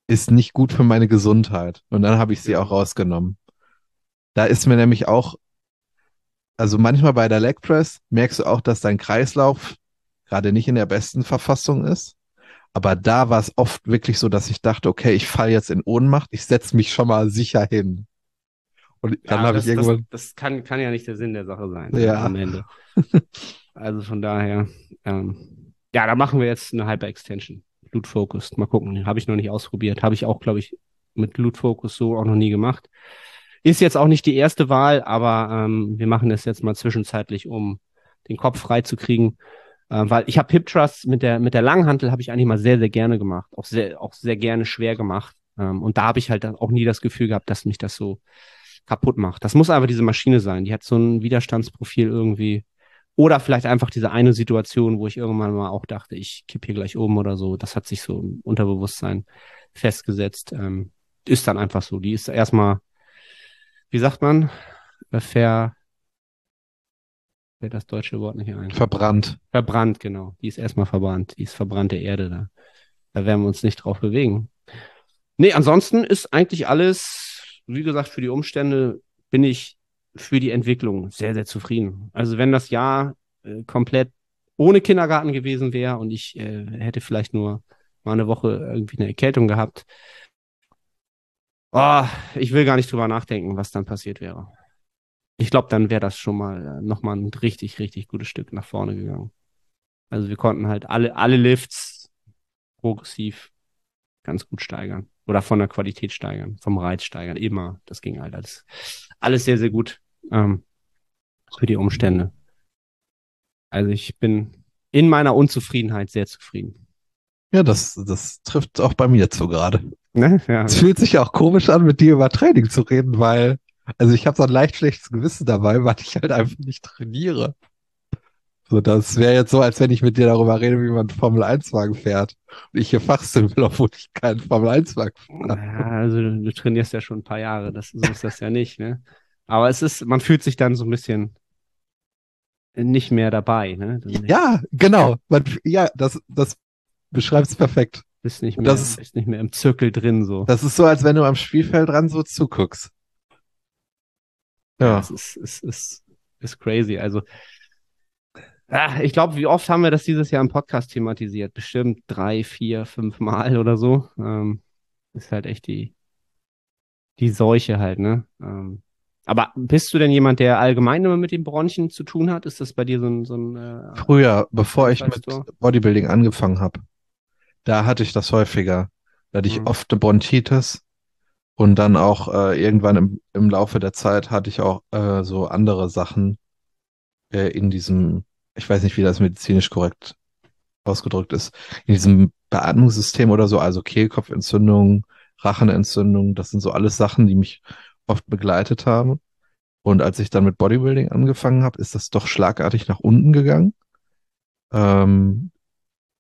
ist nicht gut für meine Gesundheit. Und dann habe ich sie auch rausgenommen. Da ist mir nämlich auch, also manchmal bei der Leg Press merkst du auch, dass dein Kreislauf gerade nicht in der besten Verfassung ist. Aber da war es oft wirklich so, dass ich dachte, okay, ich falle jetzt in Ohnmacht, ich setze mich schon mal sicher hin. Und dann Ja, habe ich irgendwann, Das, das kann, kann ja nicht der Sinn der Sache sein Ja. am Ende. also von daher, ähm, ja, da machen wir jetzt eine Hyper-Extension. Glute Focused. Mal gucken. Habe ich noch nicht ausprobiert. Habe ich auch, glaube ich, mit Glute Focus so auch noch nie gemacht. Ist jetzt auch nicht die erste Wahl, aber ähm, wir machen das jetzt mal zwischenzeitlich, um den Kopf frei zu kriegen. Äh, weil ich habe Hip Thrust mit der, mit der Langhantel habe ich eigentlich mal sehr, sehr gerne gemacht. Auch sehr, auch sehr gerne schwer gemacht. Ähm, und da habe ich halt auch nie das Gefühl gehabt, dass mich das so kaputt macht. Das muss einfach diese Maschine sein. Die hat so ein Widerstandsprofil irgendwie. Oder vielleicht einfach diese eine Situation, wo ich irgendwann mal auch dachte, ich kipp hier gleich oben oder so. Das hat sich so im Unterbewusstsein festgesetzt. Ähm, ist dann einfach so. Die ist erstmal, wie sagt man, Äh, ver, fällt das deutsche Wort nicht ein. verbrannt. Verbrannt, genau. Die ist erstmal verbrannt. Die ist verbrannte Erde da. Da werden wir uns nicht drauf bewegen. Nee, ansonsten ist eigentlich alles, wie gesagt, für die Umstände bin ich für die Entwicklung sehr, sehr zufrieden. Also wenn das Jahr äh, komplett ohne Kindergarten gewesen wäre und ich äh, hätte vielleicht nur mal eine Woche irgendwie eine Erkältung gehabt, oh, ich will gar nicht drüber nachdenken, was dann passiert wäre. Ich glaube, dann wäre das schon mal äh, nochmal ein richtig, richtig gutes Stück nach vorne gegangen. Also wir konnten halt alle, alle Lifts progressiv ganz gut steigern. Oder von der Qualität steigern, vom Reiz steigern, immer. Das ging halt alles, alles sehr, sehr gut ähm, für die Umstände. Also ich bin in meiner Unzufriedenheit sehr zufrieden. Ja, das, das trifft auch bei mir zu gerade. Ne? Ja. Es fühlt sich auch komisch an, mit dir über Training zu reden, weil, also ich habe so ein leicht schlechtes Gewissen dabei, weil ich halt einfach nicht trainiere. So, das wäre jetzt so, als wenn ich mit dir darüber rede, wie man einen Formel-1-Wagen fährt. Und ich hier Fachsim will, obwohl ich keinen Formel-1-Wagen fahre. Ja, also du, du trainierst ja schon ein paar Jahre, das, so ist das ja nicht, ne? Aber es ist, man fühlt sich dann so ein bisschen nicht mehr dabei, ne? Dann Ja, genau. Man, ja, das, das beschreibt es perfekt. Bist nicht mehr, Das ist- bist nicht mehr im Zirkel drin, so. Das ist so, als wenn du am Spielfeld dran so zuguckst. Ja. Das ist, ist, ist, ist crazy. Also, ah, ich glaube, wie oft haben wir das dieses Jahr im Podcast thematisiert? Bestimmt drei, vier, fünf Mal oder so. Ähm, ist halt echt die, die Seuche halt, ne? Ähm, aber bist du denn jemand, der allgemein immer mit den Bronchien zu tun hat? Ist das bei dir so ein, so ein äh, Früher, bevor ich mit du? Bodybuilding angefangen habe, da hatte ich das häufiger. Da hatte ich Mhm. oft eine Bronchitis und dann auch äh, irgendwann im, im Laufe der Zeit hatte ich auch äh, so andere Sachen äh, in diesem, ich weiß nicht, wie das medizinisch korrekt ausgedrückt ist, in diesem Beatmungssystem oder so, also Kehlkopfentzündung, Rachenentzündung, das sind so alles Sachen, die mich oft begleitet haben. Und als ich dann mit Bodybuilding angefangen habe, ist das doch schlagartig nach unten gegangen. Ähm,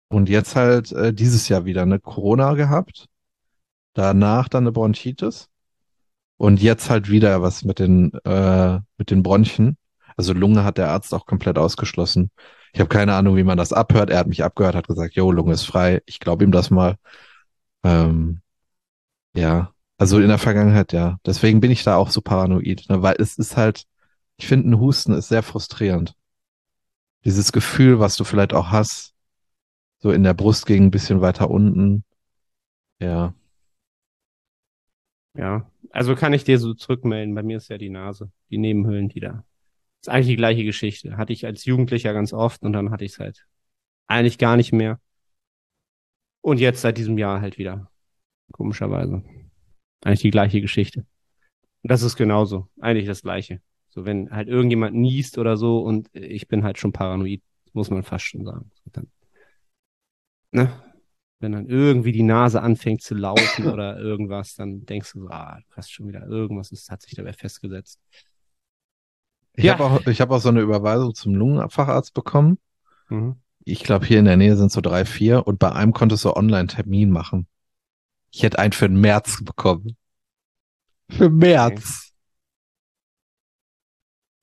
und jetzt halt äh, dieses Jahr wieder eine Corona gehabt. Danach dann eine Bronchitis. Und jetzt halt wieder was mit den, äh, mit den Bronchien. Also Lunge hat der Arzt auch komplett ausgeschlossen. Ich habe keine Ahnung, wie man das abhört. Er hat mich abgehört, hat gesagt, jo, Lunge ist frei. Ich glaube ihm das mal. Ähm, ja, also in der Vergangenheit, ja. Deswegen bin ich da auch so paranoid, ne? weil es ist halt, ich finde, ein Husten ist sehr frustrierend. Dieses Gefühl, was du vielleicht auch hast, so in der Brust gegen ein bisschen weiter unten. Ja. Ja, also kann ich dir so zurückmelden. Bei mir ist ja die Nase, die Nebenhöhlen, die da. Ist eigentlich die gleiche Geschichte. Hatte ich als Jugendlicher ganz oft und dann hatte ich es halt eigentlich gar nicht mehr. Und jetzt seit diesem Jahr halt wieder. Komischerweise. Eigentlich die gleiche Geschichte. Und das ist genauso. Eigentlich das Gleiche. So, wenn halt irgendjemand niest oder so und ich bin halt schon paranoid, muss man fast schon sagen. Dann, ne? Wenn dann irgendwie die Nase anfängt zu laufen oder irgendwas, dann denkst du so, ah, du hast schon wieder irgendwas, ist, hat sich dabei festgesetzt. Ich Ja. habe auch, ich habe auch so eine Überweisung zum Lungenfacharzt bekommen. Mhm. Ich glaube, hier in der Nähe sind so drei, vier und bei einem konntest du Online-Termin machen. Ich hätte einen für den März bekommen. Für März.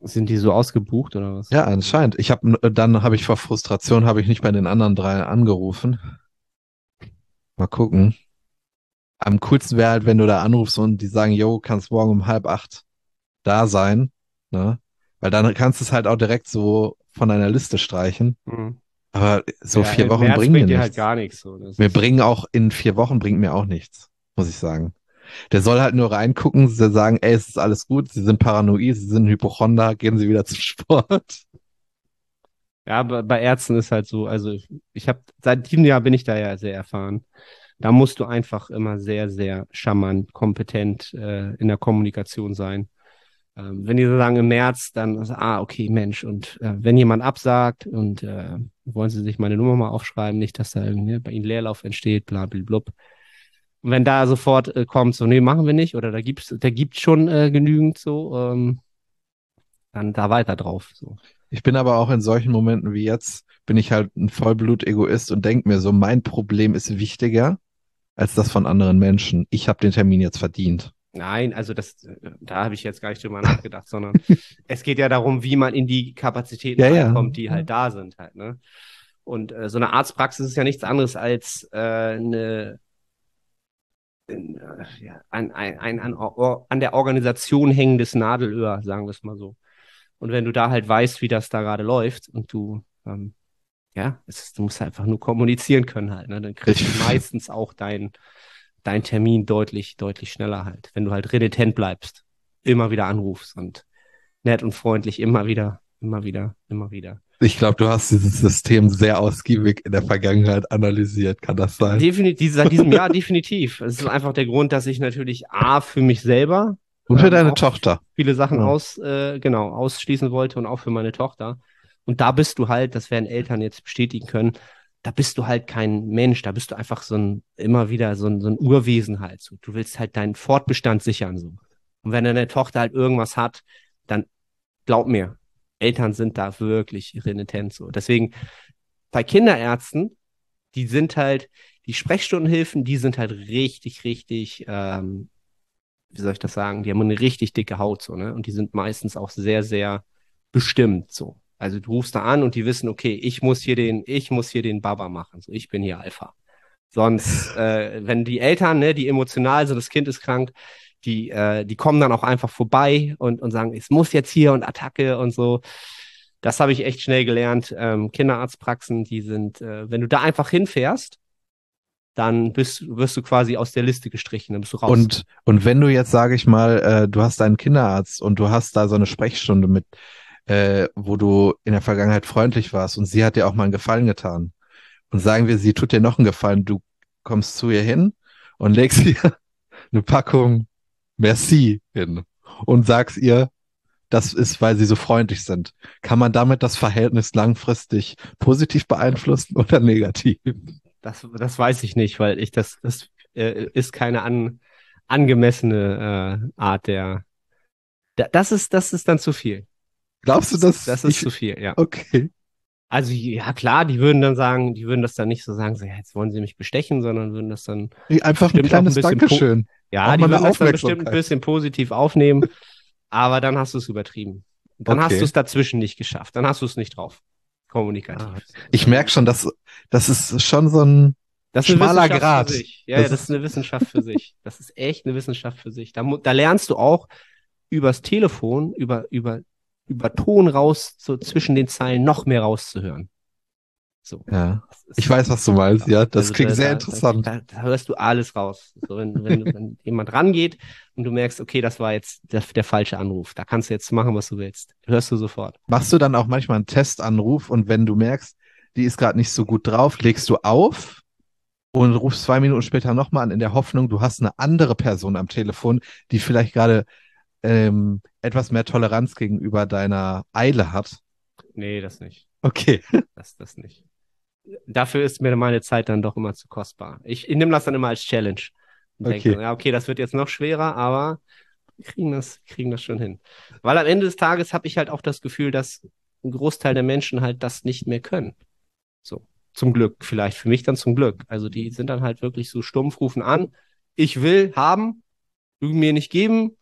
Sind die so ausgebucht oder was? Ja, anscheinend. Ich habe dann habe ich vor Frustration habe ich nicht bei den anderen drei angerufen. Mal gucken. Am coolsten wäre halt, wenn du da anrufst und die sagen, yo, kannst morgen um halb acht da sein, ne? Weil dann kannst du es halt auch direkt so von deiner Liste streichen. Mhm. Aber so Ja, vier Wochen März bringen mir dir nichts. halt gar nichts. So. Ist- bringen auch in vier Wochen bringt mir auch nichts, muss ich sagen. Der soll halt nur reingucken, sie sagen, ey, es ist alles gut, sie sind paranoid, sie sind Hypochonder, gehen sie wieder zum Sport. Ja, bei, Ärzten ist halt so, also ich, ich habe seit diesem Jahr bin ich da ja sehr erfahren. Da musst du einfach immer sehr, sehr charmant, kompetent äh, in der Kommunikation sein. Ähm, wenn die so sagen im März, dann also, ah, okay, Mensch, und äh, wenn jemand absagt und äh, wollen Sie sich meine Nummer mal aufschreiben, nicht, dass da irgendwie bei Ihnen Leerlauf entsteht, bla bla blub. Und wenn da sofort äh, kommt, so, nee, machen wir nicht, oder da gibt's, da gibt's schon äh, genügend so, ähm, dann da weiter drauf. So. Ich bin aber auch in solchen Momenten wie jetzt, bin ich halt ein Vollblut-Egoist und denke mir so, mein Problem ist wichtiger als das von anderen Menschen. Ich habe den Termin jetzt verdient. Nein, also das, da habe ich jetzt gar nicht drüber nachgedacht, sondern es geht ja darum, wie man in die Kapazitäten Ja, ja. reinkommt, die halt da sind halt, ne? Und äh, so eine Arztpraxis ist ja nichts anderes als äh, eine in, äh, ja, ein, ein, ein an, an der Organisation hängendes Nadelöhr, sagen wir es mal so. Und wenn du da halt weißt, wie das da gerade läuft und du ähm, ja, es ist, du musst einfach nur kommunizieren können halt, ne? Dann kriegst du meistens auch dein dein Termin deutlich, deutlich schneller halt. Wenn du halt renitent bleibst, immer wieder anrufst und nett und freundlich immer wieder, immer wieder, immer wieder. Ich glaube, du hast dieses System sehr ausgiebig in der Vergangenheit analysiert. Kann das sein? Definitiv, seit diesem Jahr definitiv. Es ist einfach der Grund, dass ich natürlich A, für mich selber Und für ähm, deine Tochter. viele Sachen Ja. aus, äh, genau, ausschließen wollte und auch für meine Tochter. Und da bist du halt, das werden Eltern jetzt bestätigen können, da bist du halt kein Mensch, da bist du einfach so ein, immer wieder so ein, so ein Urwesen halt. So. Du willst halt deinen Fortbestand sichern, so. Und wenn deine Tochter halt irgendwas hat, dann glaub mir, Eltern sind da wirklich renitent, so. Deswegen, bei Kinderärzten, die sind halt, die Sprechstundenhilfen, die sind halt richtig, richtig, ähm, wie soll ich das sagen, die haben eine richtig dicke Haut so, ne? Und die sind meistens auch sehr, sehr bestimmt so. Also du rufst da an und die wissen, okay, ich muss hier den, ich muss hier den Baba machen. So, ich bin hier Alpha. Sonst, äh, wenn die Eltern, ne, die emotional sind, das Kind ist krank, die, äh, die kommen dann auch einfach vorbei und, und sagen, es muss jetzt hier und Attacke und so. Das habe ich echt schnell gelernt. Ähm, Kinderarztpraxen, die sind, äh, wenn du da einfach hinfährst, dann bist, wirst du quasi aus der Liste gestrichen, dann bist du raus. Und, und wenn du jetzt, sage ich mal, äh, du hast einen Kinderarzt und du hast da so eine Sprechstunde mit, äh, wo du in der Vergangenheit freundlich warst und sie hat dir auch mal einen Gefallen getan. Und sagen wir, sie tut dir noch einen Gefallen, du kommst zu ihr hin und legst ihr eine Packung Merci hin und sagst ihr, das ist, weil sie so freundlich sind. Kann man damit das Verhältnis langfristig positiv beeinflussen oder negativ? Das, das weiß ich nicht, weil ich das, das äh, ist keine an, angemessene äh, Art der. Da, das ist, das ist dann zu viel. Glaubst du, dass Das ist ich, zu viel, ja. okay? Also ja klar, die würden dann sagen, die würden das dann nicht so sagen, so, ja, jetzt wollen sie mich bestechen, sondern würden das dann, Einfach ein ein kleines bisschen Dankeschön. ja, Auch die würden das dann bestimmt ein bisschen positiv aufnehmen, aber dann hast du es übertrieben. Dann hast Okay. du es dazwischen nicht geschafft. Dann hast du es nicht drauf. Kommunikativ. Ah, Ich merke schon, dass das ist schon so ein Das ist Schmaler sich. Ja, Das ja, das ist eine Wissenschaft für sich. Das ist echt eine Wissenschaft für sich. Da, da lernst du auch übers Telefon, über, über, über Ton raus, so zwischen den Zeilen noch mehr rauszuhören. So. ja. Ich weiß, was du meinst. Ja, das also klingt da, sehr interessant. Da, da hörst du alles raus. So, wenn, wenn, wenn jemand rangeht und du merkst, okay, das war jetzt der, der falsche Anruf. Da kannst du jetzt machen, was du willst. Hörst du sofort. Machst du dann auch manchmal einen Testanruf und wenn du merkst, die ist gerade nicht so gut drauf, legst du auf und rufst zwei Minuten später nochmal an in der Hoffnung, du hast eine andere Person am Telefon, die vielleicht gerade ähm, etwas mehr Toleranz gegenüber deiner Eile hat. Nee, das nicht. Okay. Das, das nicht. Dafür ist mir meine Zeit dann doch immer zu kostbar. Ich, ich nehme das dann immer als Challenge. Und denke, Okay. ja, okay, das wird jetzt noch schwerer, aber wir kriegen das, kriegen das schon hin. Weil am Ende des Tages habe ich halt auch das Gefühl, dass ein Großteil der Menschen halt das nicht mehr können. So. Zum Glück, vielleicht. Für mich dann zum Glück. Also die sind dann halt wirklich so stumpf, rufen an. Ich will haben, du mir nicht geben,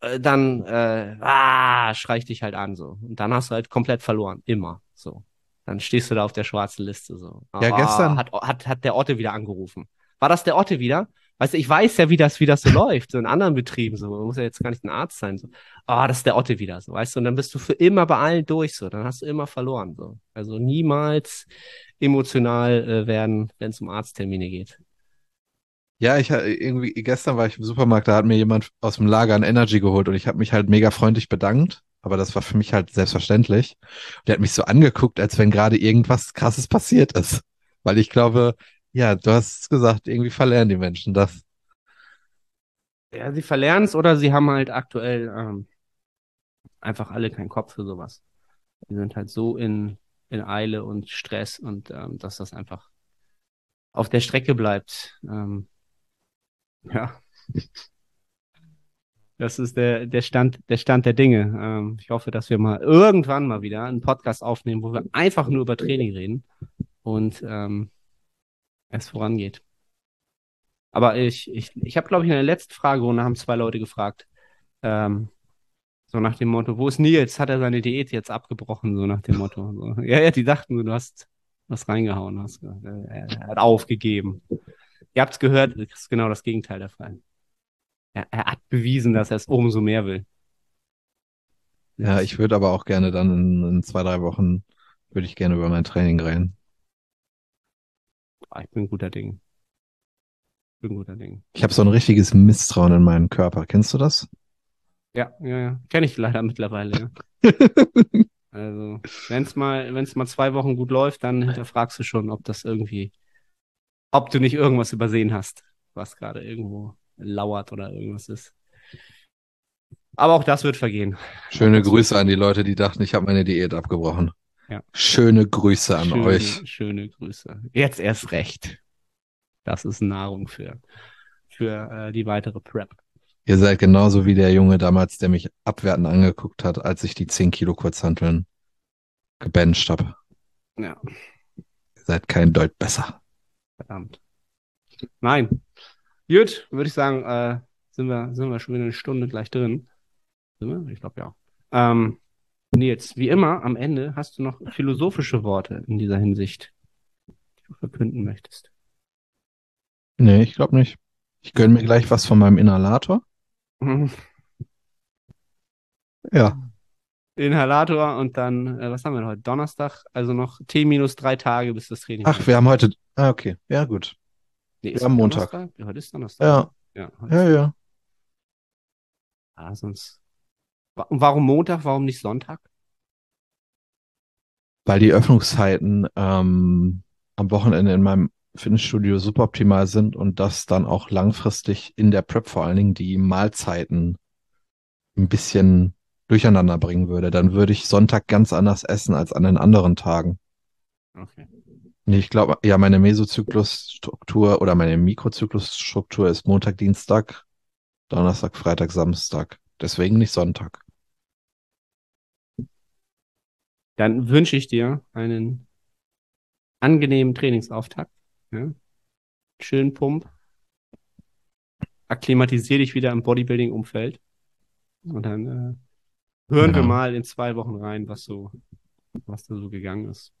äh, dann äh, ah, schrei ich dich halt an so. Und dann hast du halt komplett verloren. Immer. So. Dann stehst du da auf der schwarzen Liste so. Ja, gestern- Hat, hat, hat der Otte wieder angerufen. War das der Otte wieder? Weißt du, ich weiß ja, wie das, wie das so läuft, so in anderen Betrieben, so. Man muss ja jetzt gar nicht ein Arzt sein, so. Ah, das ist der Otte wieder, so, weißt du, und dann bist du für immer bei allen durch, so. Dann hast du immer verloren, so. Also niemals emotional äh, werden, wenn es um Arzttermine geht. Ja, ich ha- irgendwie gestern war ich im Supermarkt, da hat mir jemand aus dem Lager ein Energy geholt und ich habe mich halt mega freundlich bedankt, aber das war für mich halt selbstverständlich. Und der hat mich so angeguckt, als wenn gerade irgendwas Krasses passiert ist, weil ich glaube, ja, du hast es gesagt, irgendwie verlernen die Menschen das. Ja, sie verlernen es oder sie haben halt aktuell ähm, einfach alle keinen Kopf für sowas. Die sind halt so in, in Eile und Stress und ähm, dass das einfach auf der Strecke bleibt. Ähm, ja. Das ist der, der Stand, der Stand der Dinge. Ähm, ich hoffe, dass wir mal irgendwann mal wieder einen Podcast aufnehmen, wo wir einfach nur über Training reden und ähm, es vorangeht. Aber ich, ich, ich habe, glaube ich, in der letzten Fragerunde haben zwei Leute gefragt, ähm, so nach dem Motto, wo ist Nils? Hat er seine Diät jetzt abgebrochen? So nach dem Motto. So. Ja, ja, die dachten, du hast was reingehauen, hast, äh, er hat aufgegeben. Ihr habt's gehört, das ist genau das Gegenteil der Fall. Er, er hat bewiesen, dass er es umso mehr will. Ja, ich würde aber auch gerne dann in, in zwei, drei Wochen, würde ich gerne über mein Training reden. Ich bin guter Ding. Ich bin guter Ding. Ich habe so ein richtiges Misstrauen in meinen Körper. Kennst du das? Ja, ja, ja. Kenne ich leider mittlerweile. Ja. Also, wenn es mal, wenn es mal zwei Wochen gut läuft, dann hinterfragst du schon, ob das irgendwie, ob du nicht irgendwas übersehen hast, was gerade irgendwo lauert oder irgendwas ist. Aber auch das wird vergehen. Schöne Grüße an die Leute, die dachten, ich habe meine Diät abgebrochen. Ja. Schöne Grüße an schöne, euch. Schöne Grüße. Jetzt erst recht. Das ist Nahrung für, für äh, die weitere Prep. Ihr seid genauso wie der Junge damals, der mich abwertend angeguckt hat, als ich die 10 Kilo Kurzhanteln gebencht habe. Ja, Ihr seid kein Deut besser. verdammt. Nein. Gut, würde ich sagen, äh, Sind wir, sind wir schon wieder eine Stunde gleich drin? Sind wir? Ich glaube ja. Ähm, Nils, wie immer, am Ende hast du noch philosophische Worte in dieser Hinsicht, die du verkünden möchtest. Nee, ich glaube nicht. Ich gönne mir gleich was von meinem Inhalator. Ja. Inhalator und dann, äh, was haben wir heute? Donnerstag, also noch T minus drei Tage, bis das Training Ach, wir haben heute. Ah, okay. Ja, gut. Nee, haben heute Montag. Donnerstag? Ja, heute ist Donnerstag. Ja, Ja, ja, ist, ja. ah, sonst. Warum Montag, warum nicht Sonntag? Weil die Öffnungszeiten ähm, am Wochenende in meinem Fitnessstudio suboptimal sind und das dann auch langfristig in der Prep vor allen Dingen die Mahlzeiten ein bisschen durcheinander bringen würde. Dann würde ich Sonntag ganz anders essen als an den anderen Tagen. Okay. Nee, ich glaube, ja, meine Mesozyklusstruktur oder meine Mikrozyklusstruktur ist Montag, Dienstag, Donnerstag, Freitag, Samstag. Deswegen nicht Sonntag. Dann wünsche ich dir einen angenehmen Trainingsauftakt. Ja? Schönen Pump. Akklimatisier dich wieder im Bodybuilding-Umfeld. Und dann äh, hören wir Genau. mal in zwei Wochen rein, was so, was da so gegangen ist.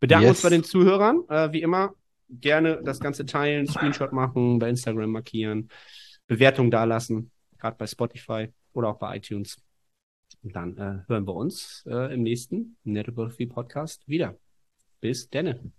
Bedanken uns Yes. bei den Zuhörern. Äh, wie immer, gerne das Ganze teilen, Screenshot machen, bei Instagram markieren, Bewertung dalassen, gerade bei Spotify oder auch bei iTunes. Und dann äh, hören wir uns äh, im nächsten Nettography Podcast wieder. Bis denne.